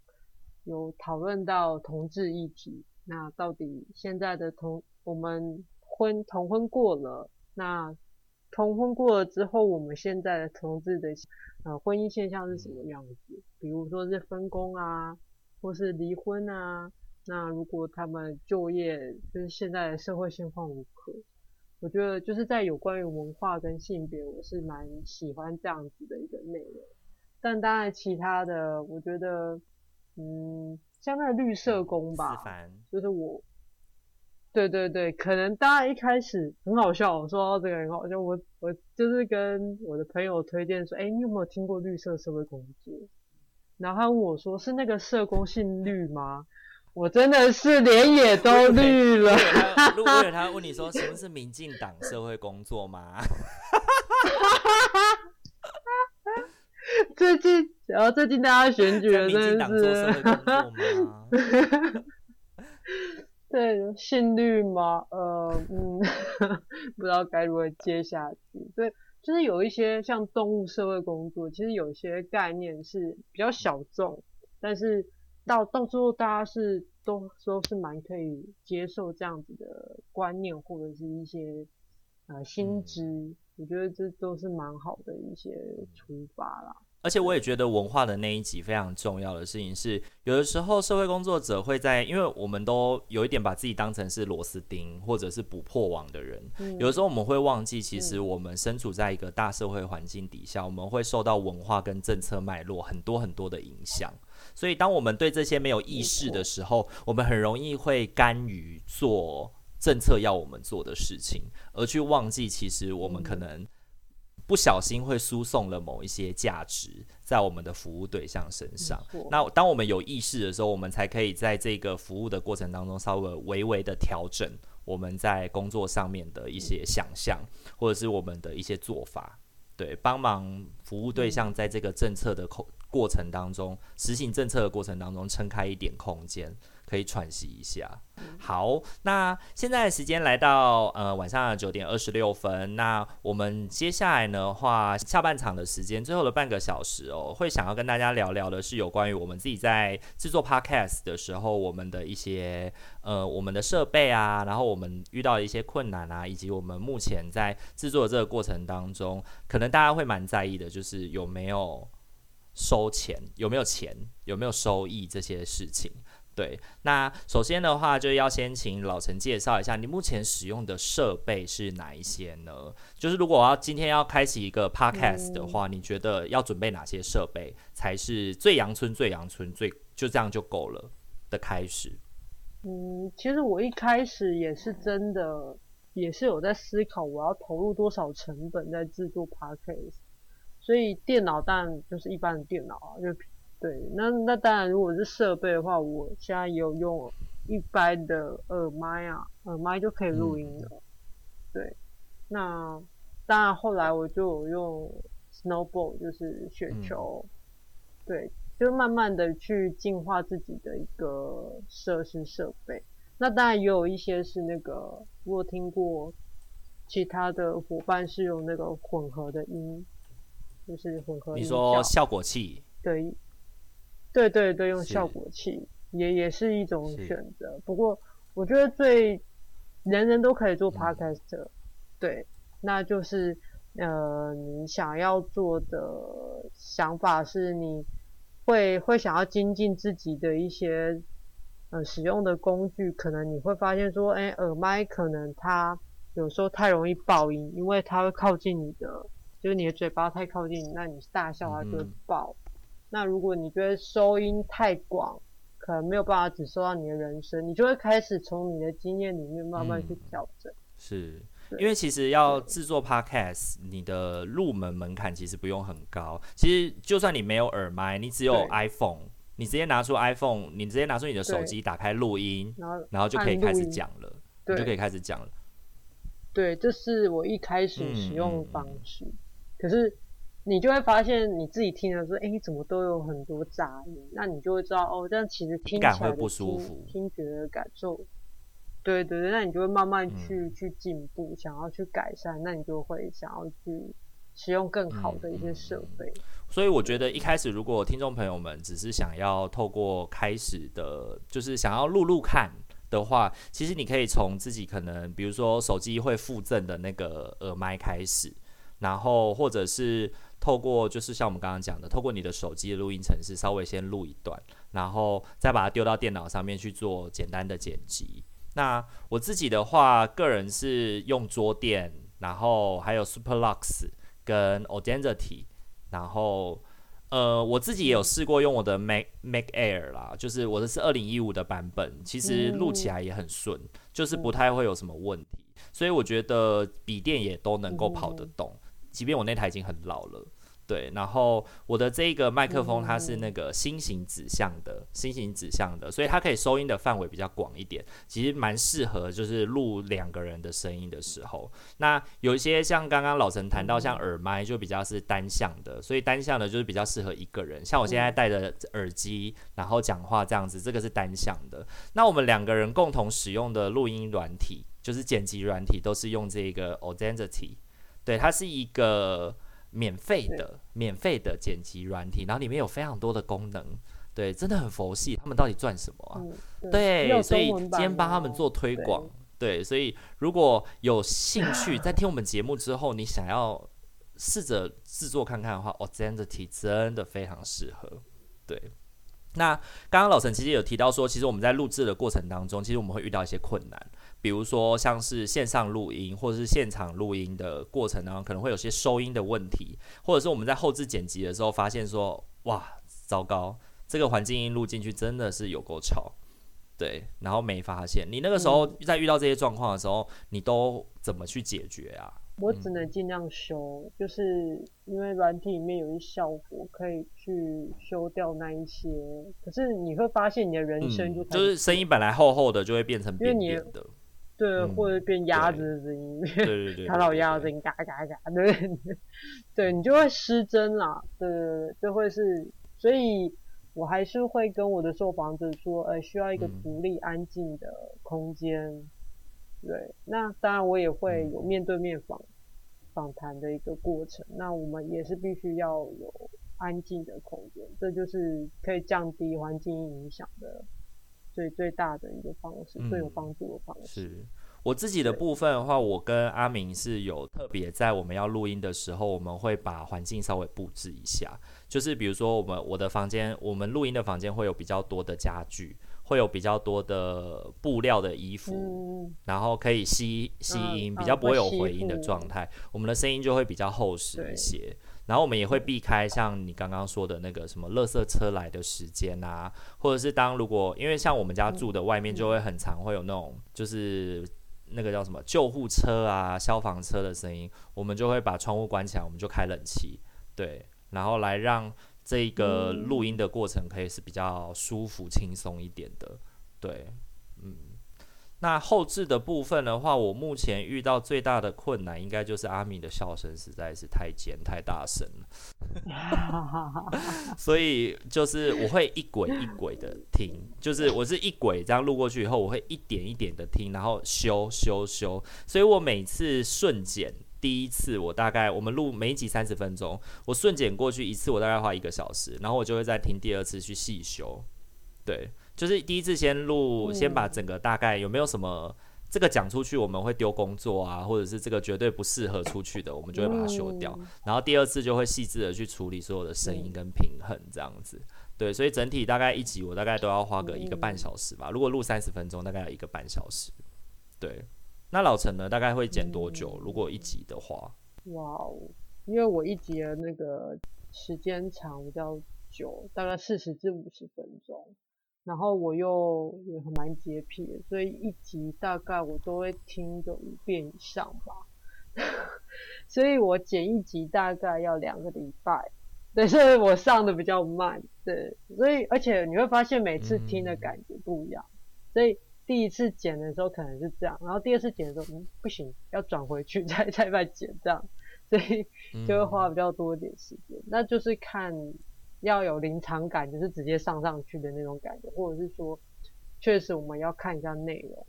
有讨论到同志议题。那到底现在的同我们婚同婚过了，那同婚过了之后，我们现在的同志的呃婚姻现象是什么样子？比如说是分工啊，或是离婚啊。那如果他们就业，就是现在的社会现况如何？我觉得就是在有关于文化跟性别，我是蛮喜欢这样子的一个内容。但当然，其他的我觉得，嗯，像那个绿社工吧，就是我，对对对，可能大家一开始很好笑，说到这个很好笑，我我就是跟我的朋友推荐说，哎，你有没有听过绿色社会工作？然后他问我说，是那个社工姓绿吗？我真的是脸也都绿了。如果有他 问你说，什么是民进党社会工作吗？最近，然后最近大家选举了，真的是。社会工作吗？对，姓绿吗？呃，嗯，不知道该如何接下去。对，就是有一些像动物社会工作，其实有些概念是比较小众，但是。到到最后，大家是都都是蛮可以接受这样子的观念，或者是一些呃新知，嗯，我觉得这都是蛮好的一些出发啦。而且我也觉得文化的那一集非常重要的事情是，有的时候社会工作者会在，因为我们都有一点把自己当成是螺丝钉或者是捕破网的人，嗯，有的时候我们会忘记，其实我们身处在一个大社会环境底下，我们会受到文化跟政策脉络很多很多的影响。所以，当我们对这些没有意识的时候，我们很容易会甘于做政策要我们做的事情，而去忘记其实我们可能不小心会输送了某一些价值在我们的服务对象身上。那当我们有意识的时候，我们才可以在这个服务的过程当中稍微微微的调整我们在工作上面的一些想象，或者是我们的一些做法，对，帮忙服务对象在这个政策的口。过程当中，实行政策的过程当中，撑开一点空间，可以喘息一下。好，那现在的时间来到呃晚上九点二十六分。那我们接下来的话，下半场的时间，最后的半个小时哦，会想要跟大家聊聊的是有关于我们自己在制作 Podcast 的时候，我们的一些呃我们的设备啊，然后我们遇到的一些困难啊，以及我们目前在制作的这个过程当中，可能大家会蛮在意的，就是有没有。收钱有没有钱，有没有收益这些事情？对，那首先的话就要先请老陈介绍一下你目前使用的设备是哪一些呢？就是如果我要今天要开启一个 podcast 的话，嗯，你觉得要准备哪些设备才是最阳春、最阳春、最就这样就够了的开始？嗯，其实我一开始也是真的，也是有在思考我要投入多少成本在制作 podcast。所以电脑当然就是一般的电脑啊，就对。那那当然，如果是设备的话，我现在也有用一般的耳麦啊，耳麦就可以录音了。嗯。对。那当然后来我就有用 Snowball，就是雪球。嗯。对，就慢慢的去进化自己的一个设施设备。那当然也有一些是那个，我有听过其他的伙伴是用那个混合的音。就是混合，你说效果器？对，对对对，用效果器也也是一种选择。不过我觉得最人人都可以做 podcast，嗯、对，那就是呃，你想要做的想法是你会会想要精进自己的一些呃使用的工具，可能你会发现说，哎，耳麦可能它有时候太容易爆音，因为它会靠近你的。就是你的嘴巴太靠近，那你大笑它就会爆。嗯。那如果你觉得收音太广，可能没有办法只收到你的人声，你就会开始从你的经验里面慢慢去调整。嗯。是，因为其实要制作 Podcast，你的入门门槛其实不用很高。其实就算你没有耳麦，你只有 iPhone，你直接拿出 iPhone，你直接拿出你的手机打开录音，然后然后就可以开始讲了，你就可以开始讲了。对，这是我一开始使用方式。嗯嗯可是你就会发现你自己听的时候，哎、欸，怎么都有很多杂音？那你就会知道哦，这样其实听起来的听不舒服，听觉的感受，对对对，那你就会慢慢去、嗯、去进步，想要去改善，那你就会想要去使用更好的一些设备、嗯嗯。所以我觉得一开始，如果听众朋友们只是想要透过开始的，就是想要录录看。的话，其实你可以从自己可能，比如说手机会附赠的那个耳麦开始，然后或者是透过就是像我们刚刚讲的，透过你的手机的录音程式稍微先录一段，然后再把它丢到电脑上面去做简单的剪辑。那我自己的话，个人是用桌垫，然后还有 Superlux 跟 Audacity，然后。呃，我自己也有试过用我的 Mac Mac Air 啦，就是我的是二零一五的版本，其实录起来也很顺，嗯，就是不太会有什么问题，所以我觉得笔电也都能够跑得动，即便我那台已经很老了。对，然后我的这个麦克风它是那个心形指向的，心形指向的，所以它可以收音的范围比较广一点，其实蛮适合就是录两个人的声音的时候。那有一些像刚刚老陈谈到像耳麦就比较是单向的，所以单向的就是比较适合一个人，像我现在戴着耳机然后讲话这样子，这个是单向的。那我们两个人共同使用的录音软体就是剪辑软体都是用这个 Audacity，对，它是一个。免费的，免费的剪辑软体，然后里面有非常多的功能，对，真的很佛系。他们到底赚什么啊？嗯、对，对，所以今天帮他们做推广，对，对，所以如果有兴趣在听我们节目之后，你想要试着制作看看的话，Audacity 真的非常适合，对。那刚刚老陈其实有提到说，其实我们在录制的过程当中，其实我们会遇到一些困难，比如说像是线上录音或者是现场录音的过程当中，可能会有些收音的问题，或者是我们在后置剪辑的时候发现说，哇，糟糕，这个环境音录进去真的是有够吵，对，然后没发现。你那个时候在遇到这些状况的时候，你都怎么去解决啊？我只能尽量修，嗯，就是因为软体里面有一效果可以去修掉那一些。可是你会发现你的人声就，嗯，就是声音本来厚厚的就会变成扁扁的，对，嗯，或者变鸭子的声音，对对对，唐老鸭的声音嘎嘎嘎，对对，对 你就会失真啦，对对对，就会是，所以我还是会跟我的受访者说，呃，需要一个独立安静的空间。嗯对，那当然我也会有面对面访访谈的一个过程。那我们也是必须要有安静的空间，这就是可以降低环境影响的最最大的一个方式，最有帮助的方式。我自己的部分的话，我跟阿明是有特别在我们要录音的时候，我们会把环境稍微布置一下，就是比如说我们我的房间，我们录音的房间会有比较多的家具。会有比较多的布料的衣服，嗯、然后可以吸吸音，嗯，比较不会有回音的状态，嗯，我们的声音就会比较厚实一些。然后我们也会避开像你刚刚说的那个什么垃圾车来的时间啊，或者是当如果因为像我们家住的外面就会很常会有那种就是那个叫什么救护车啊、消防车的声音，我们就会把窗户关起来，我们就开冷气，对，然后来让。这个录音的过程可以是比较舒服、轻松一点的，对，那后置的部分的话，我目前遇到最大的困难，应该就是阿米的笑声实在是太尖、太大声了，所以就是我会一轨一轨的听，就是我是一轨这样录过去以后，我会一点一点的听，然后修修修，所以我每次顺剪。第一次我大概我们录每一集三十分钟，我顺剪过去一次我大概花一个小时，然后我就会再听第二次去细修。对，就是第一次先录，先把整个大概有没有什么这个讲出去我们会丢工作啊，或者是这个绝对不适合出去的，我们就会把它修掉。然后第二次就会细致的去处理所有的声音跟平衡这样子。对，所以整体大概一集我大概都要花个一个半小时吧。如果录三十分钟，大概要一个半小时。对。那老陈呢？大概会剪多久？嗯、如果一集的话，哇哦，因为我一集的那个时间长比较久，大概四十至五十分钟，然后我又也很蛮洁癖的，所以一集大概我都会听个五遍以上吧。所以我剪一集大概要两个礼拜，对，所以我上的比较慢，对，所以而且你会发现每次听的感觉不一样，嗯、所以。第一次剪的时候可能是这样，然后第二次剪的时候，嗯，不行，要转回去 再再再剪这样，所以就会花比较多一点时间，嗯。那就是看要有临场感，就是直接上上去的那种感觉，或者是说，确实我们要看一下内容，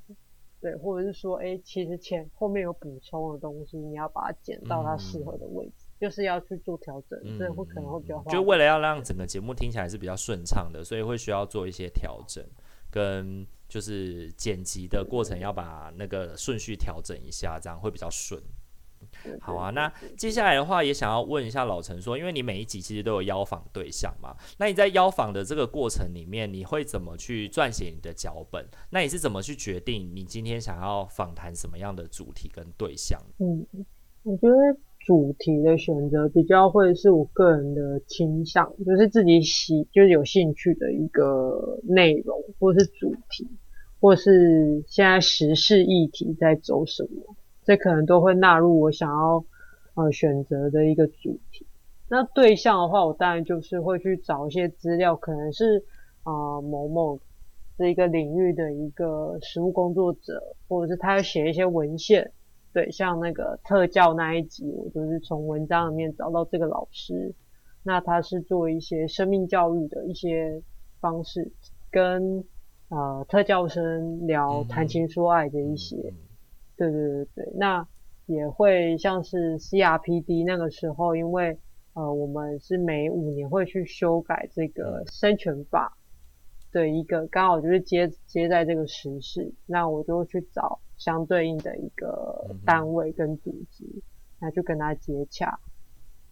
对，或者是说，哎，其实前后面有补充的东西，你要把它剪到它适合的位置，嗯，就是要去做调整，所以会可能会比较好。就为了要让整个节目听起来是比较顺畅的，所以会需要做一些调整跟。就是剪辑的过程要把那个顺序调整一下，这样会比较顺。好啊，那接下来的话也想要问一下老陈说，因为你每一集其实都有邀访对象嘛，那你在邀访的这个过程里面，你会怎么去撰写你的脚本？那你是怎么去决定你今天想要访谈什么样的主题跟对象？嗯，我觉得主题的选择比较会是我个人的倾向，就是自己喜就是有兴趣的一个内容，或是主题，或是现在时事议题在走什么。这可能都会纳入我想要呃选择的一个主题。那对象的话，我当然就是会去找一些资料，可能是啊、呃、某某这一个领域的一个实务工作者，或者是他要写一些文献。对，像那个特教那一集，我就是从文章里面找到这个老师，那他是做一些生命教育的一些方式，跟呃特教生聊谈情说爱的一些。嗯嗯对对对对，那也会像是 CRPD 那个时候，因为呃，我们是每五年会去修改这个生权法的一个，刚好就是接接在这个时事，那我就去找相对应的一个单位跟组织，那就跟他接洽。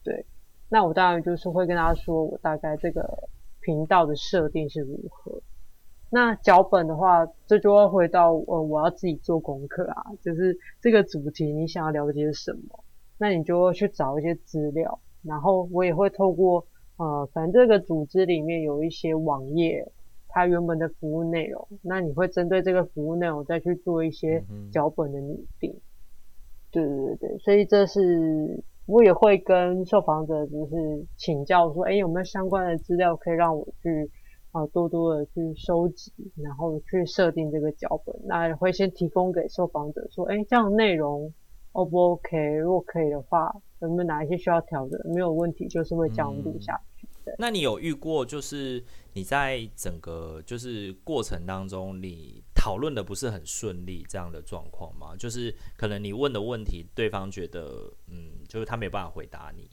对，那我当然就是会跟他说，我大概这个频道的设定是如何。那脚本的话，这就会回到呃，我要自己做功课啊，就是这个主题你想要了解什么，那你就会去找一些资料，然后我也会透过呃，反正这个组织里面有一些网页，它原本的服务内容，那你会针对这个服务内容再去做一些脚本的拟定。对对对，所以这是我也会跟受访者就是请教说，哎，有没有相关的资料可以让我去。啊，多多的去收集，然后去设定这个脚本。那也会先提供给受访者说，哎，这样的内容 O 不 OK？如果可以的话，有没有哪一些需要调整？没有问题，就是会这样录下去。那你有遇过，就是你在整个就是过程当中，你讨论的不是很顺利这样的状况吗？就是可能你问的问题，对方觉得，嗯，就是他没有办法回答你，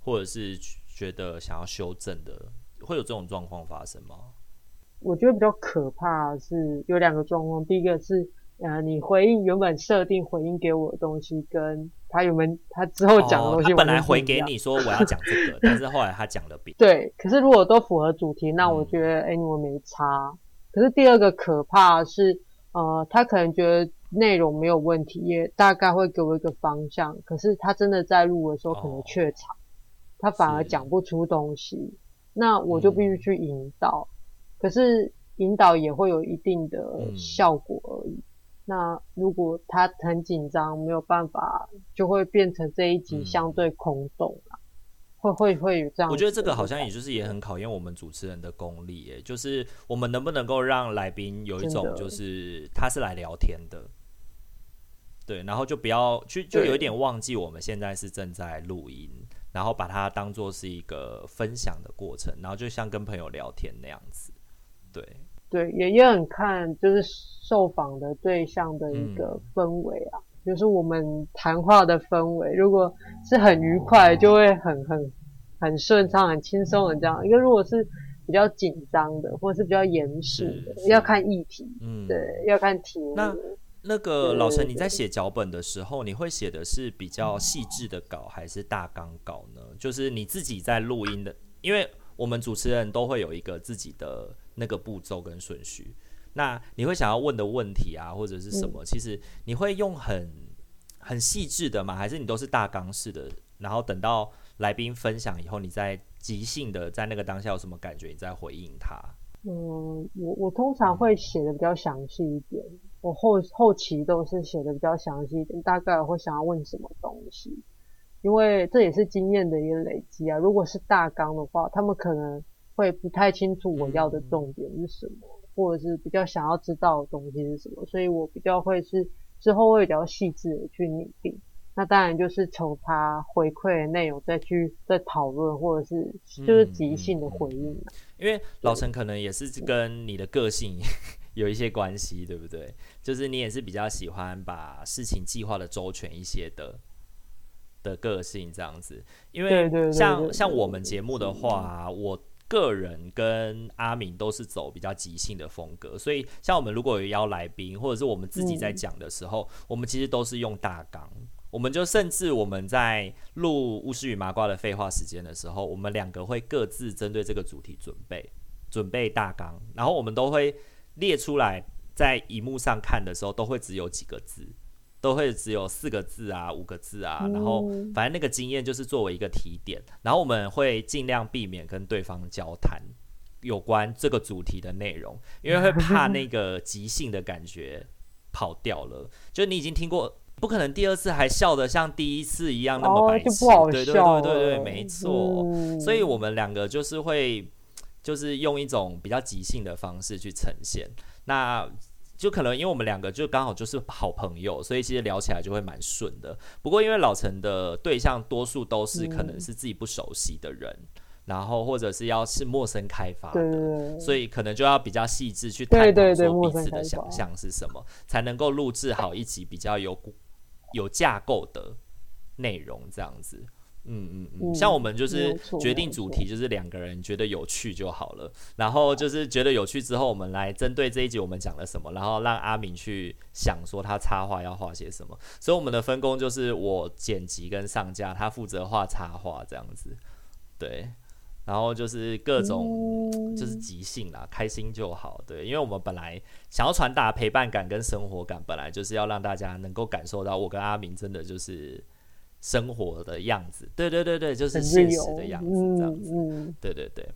或者是觉得想要修正的。会有这种状况发生吗？我觉得比较可怕的是有两个状况，第一个是呃，你回应原本设定回应给我的东西，跟他原本他之后讲的东西，哦，他本来回给你说我要讲这个，但是后来他讲了别对，可是如果都符合主题，那我觉得哎，你们没差。可是第二个可怕的是呃，他可能觉得内容没有问题，也大概会给我一个方向，可是他真的在录的时候可能怯场，哦，他反而讲不出东西。那我就必须去引导，嗯、可是引导也会有一定的效果而已。嗯、那如果他很紧张，没有办法，就会变成这一集相对空洞了。嗯、会会会有这样。我觉得这个好像也就是也很考验我们主持人的功力，耶，就是我们能不能够让来宾有一种就是他是来聊天的，的对，然后就不要去就有一点忘记我们现在是正在录音。然后把它当做是一个分享的过程，然后就像跟朋友聊天那样子，对。对，也也很看就是受访的对象的一个氛围啊，嗯、就是我们谈话的氛围，如果是很愉快，就会很很很顺畅、很轻松的这样；因为如果是比较紧张的，或者是比较严肃的，要看议题，嗯，对，要看题目。那个老陈，你在写脚本的时候，你会写的是比较细致的稿，还是大纲稿呢？就是你自己在录音的，因为我们主持人都会有一个自己的那个步骤跟顺序。那你会想要问的问题啊，或者是什么？其实你会用很很细致的吗？还是你都是大纲式的？然后等到来宾分享以后，你再即兴的在那个当下有什么感觉，你再回应他？嗯，我我通常会写的比较详细一点。我后后期都是写的比较详细一点，大概会想要问什么东西，因为这也是经验的一个累积啊。如果是大纲的话，他们可能会不太清楚我要的重点是什么，或者是比较想要知道的东西是什么，所以我比较会是之后会比较细致的去拟定。那当然就是从他回馈的内容再去再讨论，或者是就是即兴的回应。因为老陈可能也是跟你的个性。有一些关系，对不对？就是你也是比较喜欢把事情计划的周全一些的的个性这样子。因为像像我们节目的话，我个人跟阿明都是走比较即兴的风格，所以像我们如果有邀来宾，或者是我们自己在讲的时候，嗯、我们其实都是用大纲。我们就甚至我们在录巫师与麻瓜的废话时间的时候，我们两个会各自针对这个主题准备准备大纲，然后我们都会列出来，在荧幕上看的时候都会只有几个字，都会只有四个字啊、五个字啊，然后反正那个经验就是作为一个提点，然后我们会尽量避免跟对方交谈有关这个主题的内容，因为会怕那个即兴的感觉跑掉了，就你已经听过。不可能第二次还笑得像第一次一样那么白痴，哦、对对对对对，没错。嗯、所以我们两个就是会，就是用一种比较即兴的方式去呈现。那就可能因为我们两个就刚好就是好朋友，所以其实聊起来就会蛮顺的。不过因为老陈的对象多数都是可能是自己不熟悉的人，嗯、然后或者是要是陌生开发的，所以可能就要比较细致去探讨说彼此的想象是什么，才能够录制好一集比较有。有架构的内容，这样子，嗯嗯嗯，像我们就是决定主题，就是两个人觉得有趣就好了。然后就是觉得有趣之后，我们来针对这一集我们讲了什么，然后让阿明去想说他插画要画些什么。所以我们的分工就是我剪辑跟上架，他负责画插画这样子，对。然后就是各种就是即兴啦，嗯、开心就好。对，因为我们本来想要传达陪伴感跟生活感，本来就是要让大家能够感受到我跟阿明真的就是生活的样子。对对对对，就是现实的样子，这样子。对对对。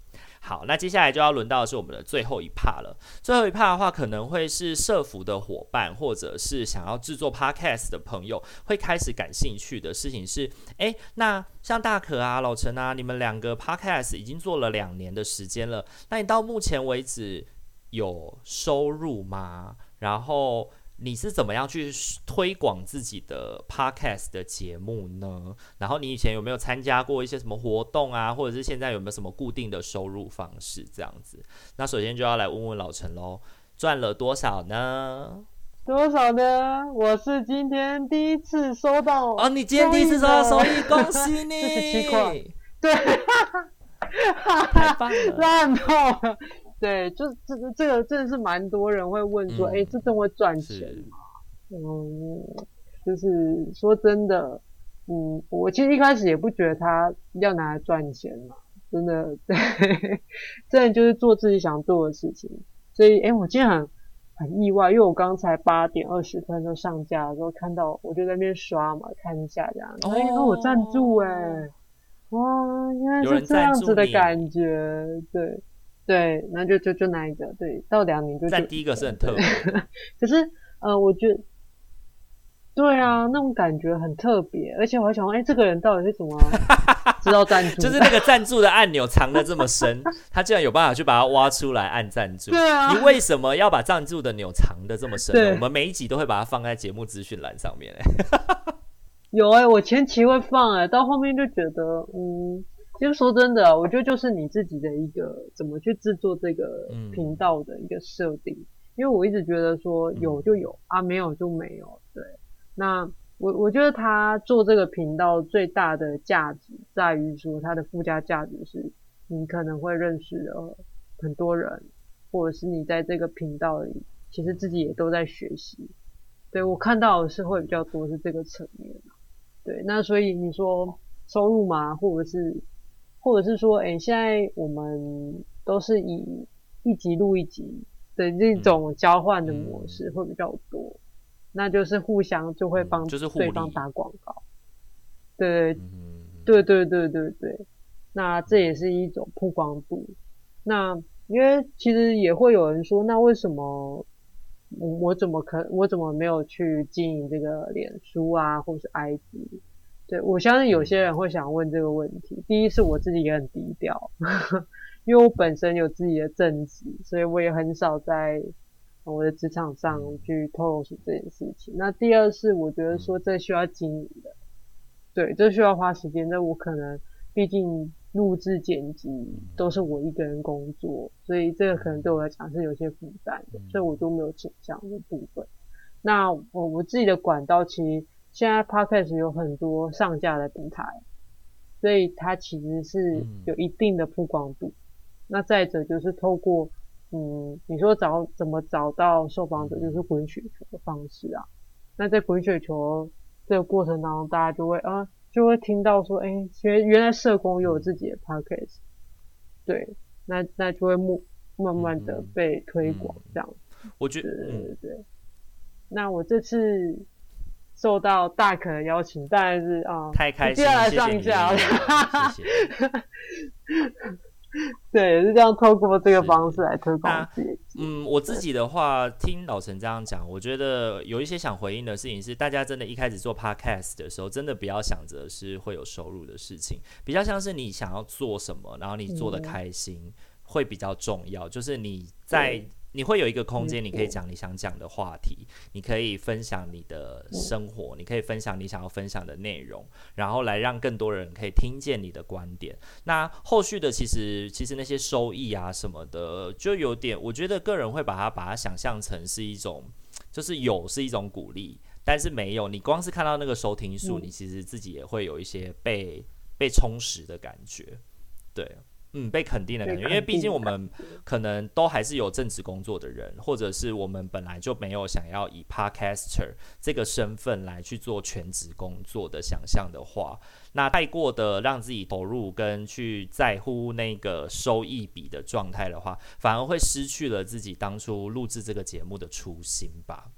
好，那接下来就要轮到的是我们的最后一 part 了。最后一 part 的话，可能会是社服的伙伴，或者是想要制作 podcast 的朋友，会开始感兴趣的事情是：诶，那像大可啊、老陈啊，你们两个 podcast 已经做了两年的时间了，那你到目前为止有收入吗？然后。你是怎么样去推广自己的 podcast 的节目呢？然后你以前有没有参加过一些什么活动啊？或者是现在有没有什么固定的收入方式这样子？那首先就要来问问老陈喽，赚了多少呢？多少呢？我是今天第一次收到哦，你今天第一次收到收益，恭喜你！四十七块，对，太棒了，烂透了。对，就这个这个真的是蛮多人会问说，哎、嗯，这真会赚钱吗？嗯，就是说真的，嗯，我其实一开始也不觉得他要拿来赚钱嘛，真的，对，真的就是做自己想做的事情。所以，哎，我今天很很意外，因为我刚才八点二十分就上架的时候看到，我就在那边刷嘛，看一下这样，哎、哦，我赞助哎，哇，原来是这样子的感觉，对。对，那就就就那一个，对，到两年就就。但第一个是很特别，可是呃，我觉得，对啊，那种感觉很特别，而且我还想说，哎，这个人到底是怎么知道赞助？就是那个赞助的按钮藏的这么深，他竟然有办法去把它挖出来按赞助。对啊，你为什么要把赞助的钮藏的这么深呢？我们每一集都会把它放在节目资讯栏上面。有哎、欸，我前期会放哎、欸，到后面就觉得，嗯。其实说真的，我觉得就是你自己的一个怎么去制作这个频道的一个设定。嗯、因为我一直觉得说有就有、嗯、啊，没有就没有。对，那我我觉得他做这个频道最大的价值在于说，它的附加价值是，你可能会认识了很多人，或者是你在这个频道里，其实自己也都在学习。对，我看到的是会比较多是这个层面。对，那所以你说收入嘛？或者是？或者是说，哎、欸，现在我们都是以一集录一集的这种交换的模式会比较多，嗯、那就是互相就会帮对方打广告，对，嗯、对对对对对，那这也是一种曝光度。那因为其实也会有人说，那为什么我我怎么可我怎么没有去经营这个脸书啊，或是 IG？对，我相信有些人会想问这个问题。第一是我自己也很低调，因为我本身有自己的正职，所以我也很少在我的职场上去透露出这件事情。那第二是我觉得说这需要经营的，对，这需要花时间。那我可能毕竟录制剪辑都是我一个人工作，所以这个可能对我来讲是有些负担的，所以我都没有倾向的部分。那我我自己的管道其实。现在 Podcast 有很多上架的平台，所以它其实是有一定的曝光度。那再者就是透过，嗯，你说找怎么找到受访者，就是滚雪球的方式啊。那在滚雪球这个过程当中，大家就会啊，就会听到说，哎、欸，原原来社工有自己的 podcast，对，那那就会慢慢慢的被推广这样。我觉得，对对对。那我这次受到大可的邀请，当然是啊，太开心，接下来上架，谢谢。对，也是这样，透过这个方式来推广自己。嗯，我自己的话，听老陈这样讲，我觉得有一些想回应的事情是，大家真的一开始做 podcast 的时候，真的不要想着是会有收入的事情，比较像是你想要做什么，然后你做的开心，嗯、会比较重要。就是你在。你会有一个空间，你可以讲你想讲的话题，你可以分享你的生活，你可以分享你想要分享的内容，然后来让更多人可以听见你的观点。那后续的其实其实那些收益啊什么的，就有点，我觉得个人会把它把它想象成是一种，就是有是一种鼓励，但是没有，你光是看到那个收听数，你其实自己也会有一些被被充实的感觉，对。嗯，被肯定的感觉，因为毕竟我们可能都还是有正职工作的人，或者是我们本来就没有想要以 podcaster 这个身份来去做全职工作的想象的话，那太过的让自己投入跟去在乎那个收益比的状态的话，反而会失去了自己当初录制这个节目的初心吧。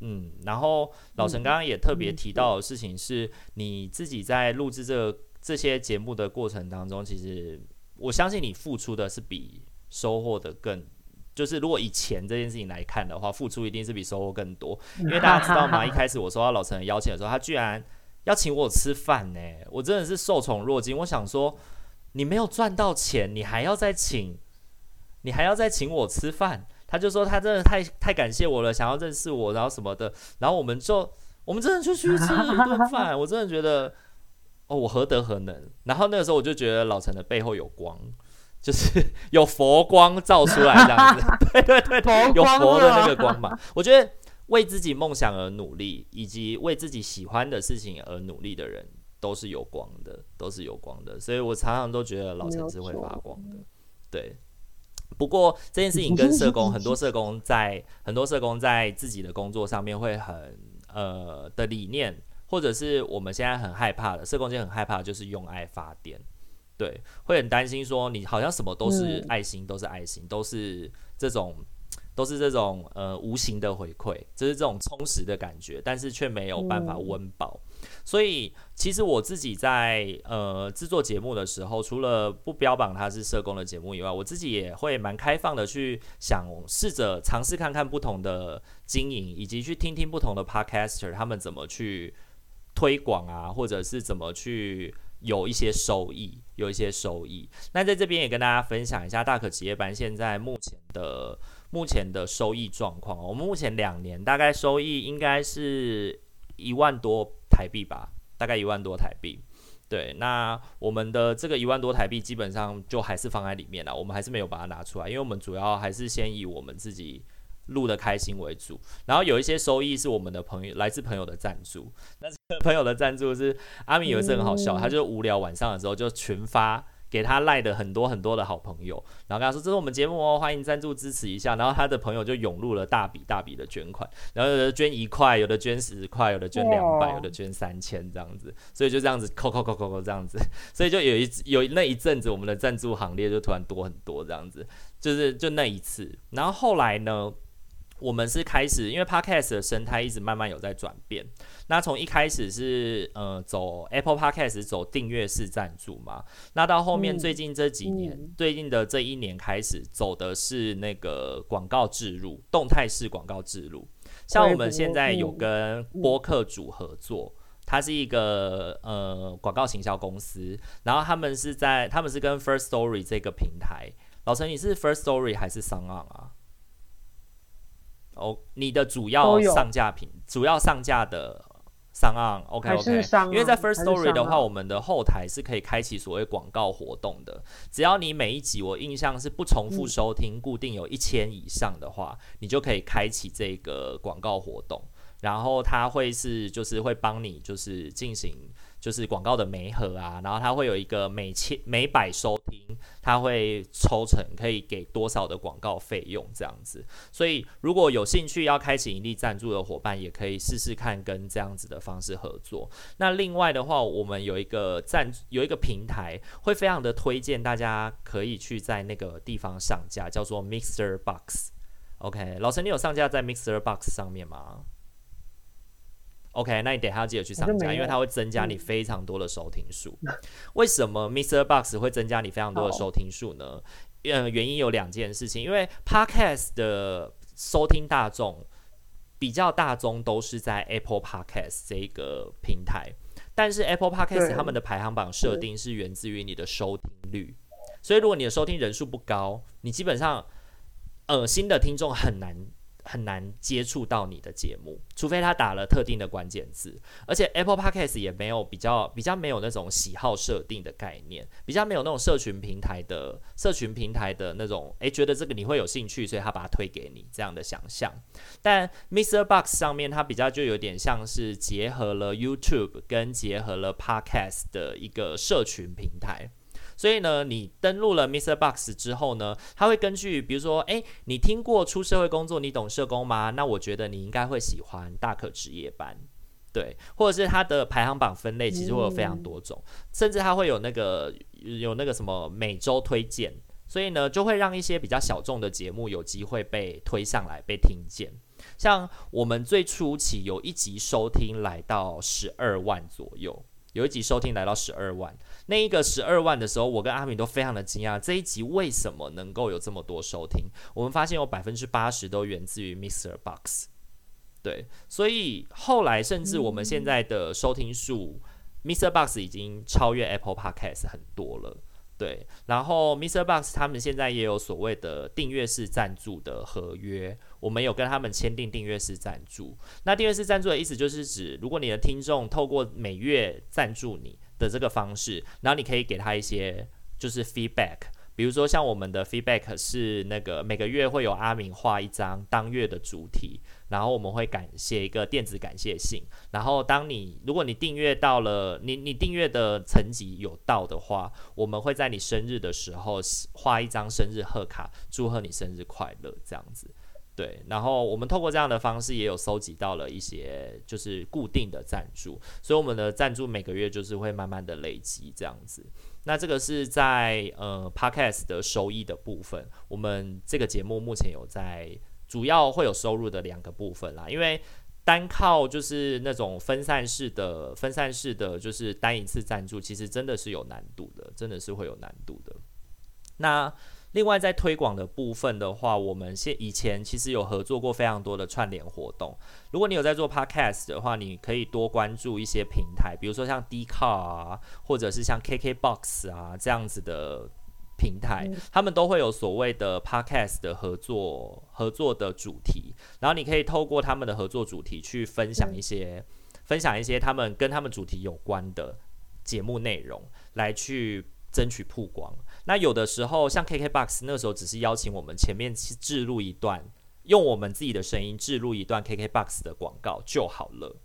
嗯，然后老陈刚刚也特别提到的事情是，你自己在录制这个这些节目的过程当中，其实。我相信你付出的是比收获的更，就是如果以钱这件事情来看的话，付出一定是比收获更多。因为大家知道吗？一开始我收到老陈的邀请的时候，他居然要请我吃饭呢，我真的是受宠若惊。我想说，你没有赚到钱，你还要再请，你还要再请我吃饭？他就说他真的太太感谢我了，想要认识我，然后什么的。然后我们就我们真的就去吃了一顿饭，我真的觉得。哦，我何德何能？然后那个时候我就觉得老陈的背后有光，就是 有佛光照出来这样子。对 对对，有佛的那个光嘛。我觉得为自己梦想而努力，以及为自己喜欢的事情而努力的人，都是有光的，都是有光的。所以我常常都觉得老陈是会发光的。对。不过这件事情跟社工，很多社工在很多社工在自己的工作上面会很呃的理念。或者是我们现在很害怕的，社工界很害怕的就是用爱发电，对，会很担心说你好像什么都是爱心，嗯、都是爱心，都是这种，都是这种呃无形的回馈，就是这种充实的感觉，但是却没有办法温饱。嗯、所以其实我自己在呃制作节目的时候，除了不标榜它是社工的节目以外，我自己也会蛮开放的去想试着尝试看看不同的经营，以及去听听不同的 podcaster 他们怎么去。推广啊，或者是怎么去有一些收益，有一些收益。那在这边也跟大家分享一下大可职业班现在目前的目前的收益状况。我们目前两年大概收益应该是一万多台币吧，大概一万多台币。对，那我们的这个一万多台币基本上就还是放在里面了，我们还是没有把它拿出来，因为我们主要还是先以我们自己。录的开心为主，然后有一些收益是我们的朋友来自朋友的赞助。那这个朋友的赞助是阿米有一次很好笑，他就无聊晚上的时候就群发给他赖的很多很多的好朋友，然后跟他说，这是我们节目哦，欢迎赞助支持一下。然后他的朋友就涌入了大笔大笔的捐款，然后有的捐一块，有的捐十块，有的捐两百，有的捐三千这样子，所以就这样子扣扣扣扣扣这样子，所以就有一有那一阵子我们的赞助行列就突然多很多这样子，就是就那一次，然后后来呢？我们是开始，因为 Podcast 的生态一直慢慢有在转变。那从一开始是呃走 Apple Podcast 走订阅式赞助嘛，那到后面最近这几年，嗯、最近的这一年开始走的是那个广告植入，动态式广告植入。像我们现在有跟播客主合作，它是一个呃广告行销公司，然后他们是在他们是跟 First Story 这个平台。老陈，你是 First Story 还是 SoundOn 啊？哦，你的主要上架品，主要上架的 SoundOn，OK OK，因为在 First Story 的话，我们的后台是可以开启所谓广告活动的。只要你每一集我印象是不重复收听，固定有一千以上的话，你就可以开启这个广告活动。然后它会是就是会帮你就是进行。就是广告的媒合啊，然后它会有一个每千每百收听，它会抽成可以给多少的广告费用这样子。所以如果有兴趣要开启盈利赞助的伙伴，也可以试试看跟这样子的方式合作。那另外的话，我们有一个赞有一个平台，会非常的推荐大家可以去在那个地方上架，叫做 Mixer Box。OK，老陈，你有上架在 Mixer Box 上面吗？OK，那你等一下要记得去上架，因为它会增加你非常多的收听数。嗯、为什么 MixerBox 会增加你非常多的收听数呢？嗯，原因有两件事情，因为 Podcast 的收听大众比较大宗都是在 Apple Podcast 这个平台，但是 Apple Podcast 他们的排行榜设定是源自于你的收听率，所以如果你的收听人数不高，你基本上呃新的听众很难。很难接触到你的节目，除非他打了特定的关键字，而且 Apple Podcast 也没有比较比较没有那种喜好设定的概念，比较没有那种社群平台的社群平台的那种，诶，觉得这个你会有兴趣，所以他把它推给你这样的想象。但 Mr. Box 上面它比较就有点像是结合了 YouTube 跟结合了 Podcast 的一个社群平台。所以呢，你登录了 MixerBox 之后呢，它会根据，比如说，诶，你听过出社会工作，你懂社工吗？那我觉得你应该会喜欢大可职业班，对，或者是它的排行榜分类其实会有非常多种，甚至它会有那个有那个什么每周推荐，所以呢，就会让一些比较小众的节目有机会被推上来被听见。像我们最初期有一集收听来到十二万左右。有一集收听来到十二万，那一个十二万的时候，我跟阿敏都非常的惊讶，这一集为什么能够有这么多收听？我们发现有百分之八十都源自于 Mixer Box，对，所以后来甚至我们现在的收听数，嗯，Mixer Box 已经超越 Apple Podcast 很多了。对，然后 MixerBox 他们现在也有所谓的订阅式赞助的合约，我们有跟他们签订订阅式赞助。那订阅式赞助的意思就是指，如果你的听众透过每月赞助你的这个方式，然后你可以给他一些就是 feedback，比如说像我们的 feedback 是那个每个月会有阿明画一张当月的主题。然后我们会感谢一个电子感谢信。然后当你如果你订阅到了你你订阅的层级有到的话，我们会在你生日的时候画一张生日贺卡，祝贺你生日快乐这样子。对，然后我们透过这样的方式也有搜集到了一些就是固定的赞助，所以我们的赞助每个月就是会慢慢的累积这样子。那这个是在呃 Podcast 的收益的部分，我们这个节目目前有在。主要会有收入的两个部分啦，因为单靠就是那种分散式的、分散式的，就是单一次赞助，其实真的是有难度的，真的是会有难度的。那另外在推广的部分的话，我们现以前其实有合作过非常多的串联活动。如果你有在做 Podcast 的话，你可以多关注一些平台，比如说像 Dcard 啊，或者是像 KKBox 啊这样子的。平台，他们都会有所谓的 podcast 的合作合作的主题，然后你可以透过他们的合作主题去分享一些分享一些他们跟他们主题有关的节目内容，来去争取曝光。那有的时候像 KKBOX 那时候只是邀请我们前面去置入一段，用我们自己的声音置入一段 KKBOX 的广告就好了。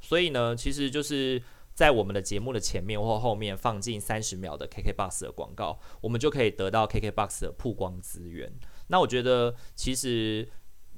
所以呢，其实就是。在我们的节目的前面或后面放进三十秒的 KKBOX 的广告，我们就可以得到 KKBOX 的曝光资源。那我觉得其实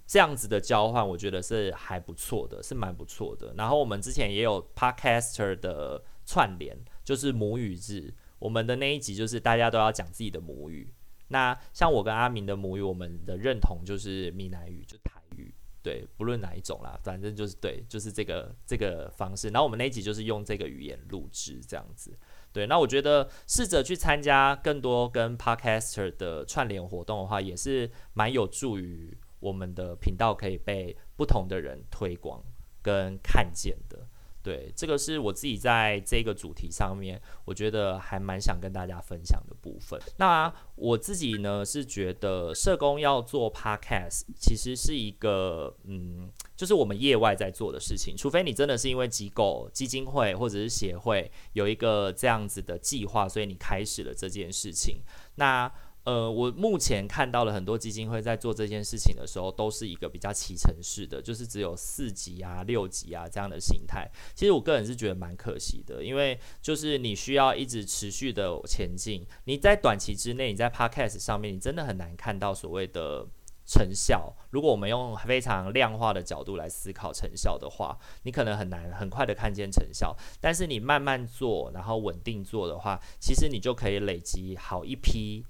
这样子的交换，我觉得是还不错的，是蛮不错的。然后我们之前也有 Podcaster 的串联，就是母语日，我们的那一集就是大家都要讲自己的母语。那像我跟阿明的母语，我们的认同就是闽南语，就台语。对，不论哪一种啦，反正就是对，就是这个这个方式。然后我们那一集就是用这个语言录制这样子。对，那我觉得试着去参加更多跟 Podcaster 的串联活动的话，也是蛮有助于我们的频道可以被不同的人推广跟看见的。对，这个是我自己在这个主题上面，我觉得还蛮想跟大家分享的部分。那我自己呢是觉得社工要做 podcast，其实是一个嗯，就是我们业外在做的事情。除非你真的是因为机构、基金会或者是协会有一个这样子的计划，所以你开始了这件事情。那呃，我目前看到了很多基金会在做这件事情的时候，都是一个比较骑乘式的，就是只有四级啊、六级啊这样的形态。其实我个人是觉得蛮可惜的，因为就是你需要一直持续的前进，你在短期之内，你在 Podcast 上面，你真的很难看到所谓的成效。如果我们用非常量化的角度来思考成效的话，你可能很难很快的看见成效。但是你慢慢做，然后稳定做的话，其实你就可以累积好一批。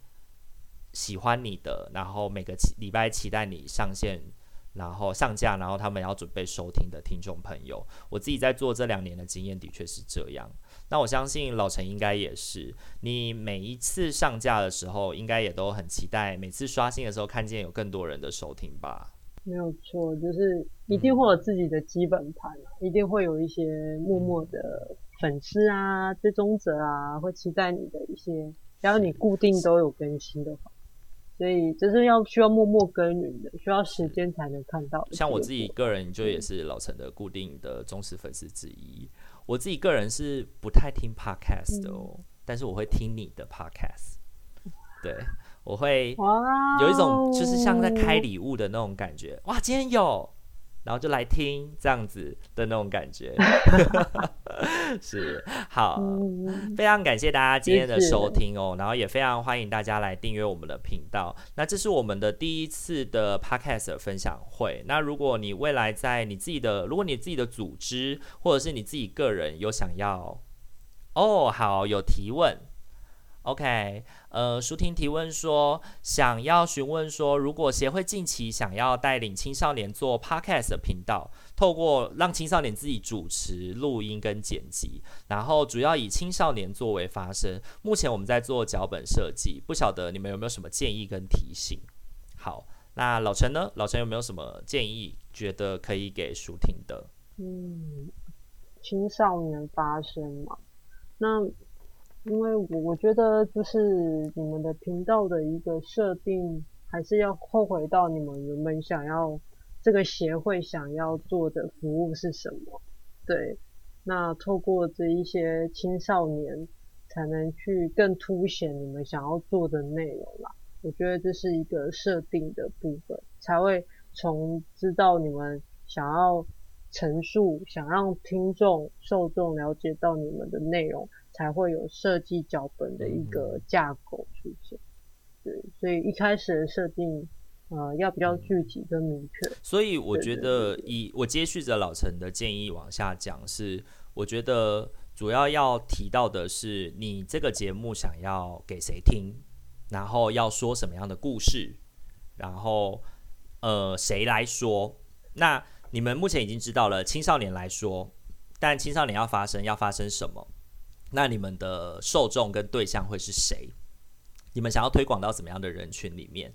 喜欢你的，然后每个礼拜期待你上线，然后上架，然后他们要准备收听的听众朋友，我自己在做这两年的经验的确是这样。那我相信老陈应该也是，你每一次上架的时候，应该也都很期待，每次刷新的时候看见有更多人的收听吧？没有错，就是一定会有自己的基本盘，一定会有一些默默的粉丝啊、追踪者啊，会期待你的一些，只要你固定都有更新的话。所以这是要需要默默耕耘的，需要时间才能看到。像我自己个人就也是老陈的固定的忠实粉丝之一。我自己个人是不太听 podcast 的哦，嗯、但是我会听你的 podcast。对，我会有一种就是像在开礼物的那种感觉。哇，今天有。然后就来听这样子的那种感觉，是好，非常感谢大家今天的收听哦，然后也非常欢迎大家来订阅我们的频道。那这是我们的第一次的 Podcast 分享会。那如果你未来在你自己的，如果你自己的组织或者是你自己个人有想要，哦，好，有提问。OK，呃，舒婷提问说，想要询问说，如果协会近期想要带领青少年做 Podcast 频道，透过让青少年自己主持、录音跟剪辑，然后主要以青少年作为发声。目前我们在做脚本设计，不晓得你们有没有什么建议跟提醒？好，那老陈呢？老陈有没有什么建议，觉得可以给舒婷的？嗯，青少年发声嘛，那。因为我我觉得就是你们的频道的一个设定，还是要后回到你们原本想要这个协会想要做的服务是什么？对，那透过这一些青少年，才能去更凸显你们想要做的内容啦。我觉得这是一个设定的部分，才会从知道你们想要陈述，想让听众受众了解到你们的内容。才会有设计脚本的一个架构出现，对，所以一开始的设定，呃，要比较具体跟明确。所以我觉得，以我接续着老陈的建议往下讲，是我觉得主要要提到的是，你这个节目想要给谁听，然后要说什么样的故事，然后呃，谁来说？那你们目前已经知道了青少年来说，但青少年要发生，要发生什么？那你们的受众跟对象会是谁？你们想要推广到什么样的人群里面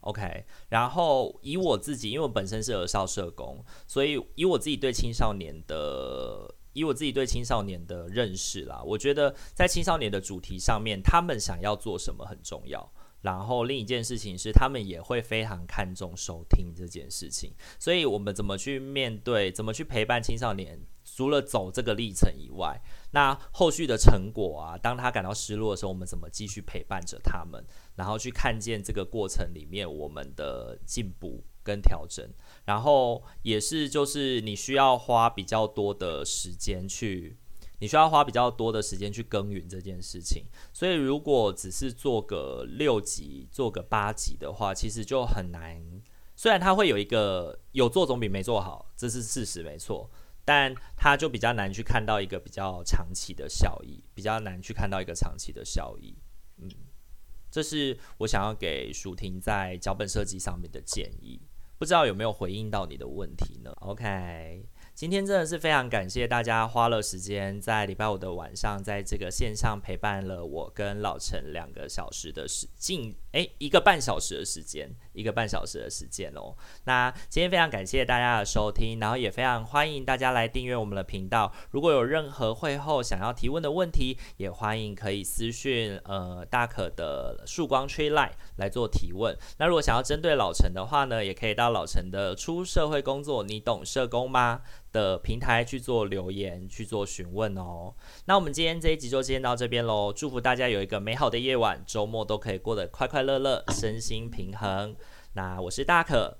？OK，然后以我自己，因为我本身是儿少社工，所以以我自己对青少年的，以我自己对青少年的认识啦，我觉得在青少年的主题上面，他们想要做什么很重要。然后另一件事情是，他们也会非常看重收听这件事情。所以我们怎么去面对，怎么去陪伴青少年？除了走这个历程以外，那后续的成果啊，当他感到失落的时候，我们怎么继续陪伴着他们，然后去看见这个过程里面我们的进步跟调整，然后也是就是你需要花比较多的时间去，你需要花比较多的时间去耕耘这件事情。所以如果只是做个六级、做个八级的话，其实就很难。虽然他会有一个有做总比没做好，这是事实，没错。但他就比较难去看到一个比较长期的效益，比较难去看到一个长期的效益。嗯，这是我想要给舒婷在脚本设计上面的建议，不知道有没有回应到你的问题呢？OK。今天真的是非常感谢大家花了时间在礼拜五的晚上，在这个线上陪伴了我跟老陈两个小时的时近诶一个半小时的时间，一个半小时的时间哦。那今天非常感谢大家的收听，然后也非常欢迎大家来订阅我们的频道。如果有任何会后想要提问的问题，也欢迎可以私讯呃大可的曙光 Tree Line 来做提问。那如果想要针对老陈的话呢，也可以到老陈的出社会工作，你懂社工吗？的平台去做留言，去做询问哦。那我们今天这一集就先到这边喽。祝福大家有一个美好的夜晚，周末都可以过得快快乐乐乐，身心平衡。那我是大可，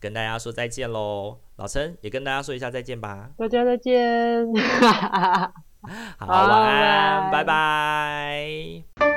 跟大家说再见喽。老陈也跟大家说一下再见吧。大家再见。好，晚安，拜拜。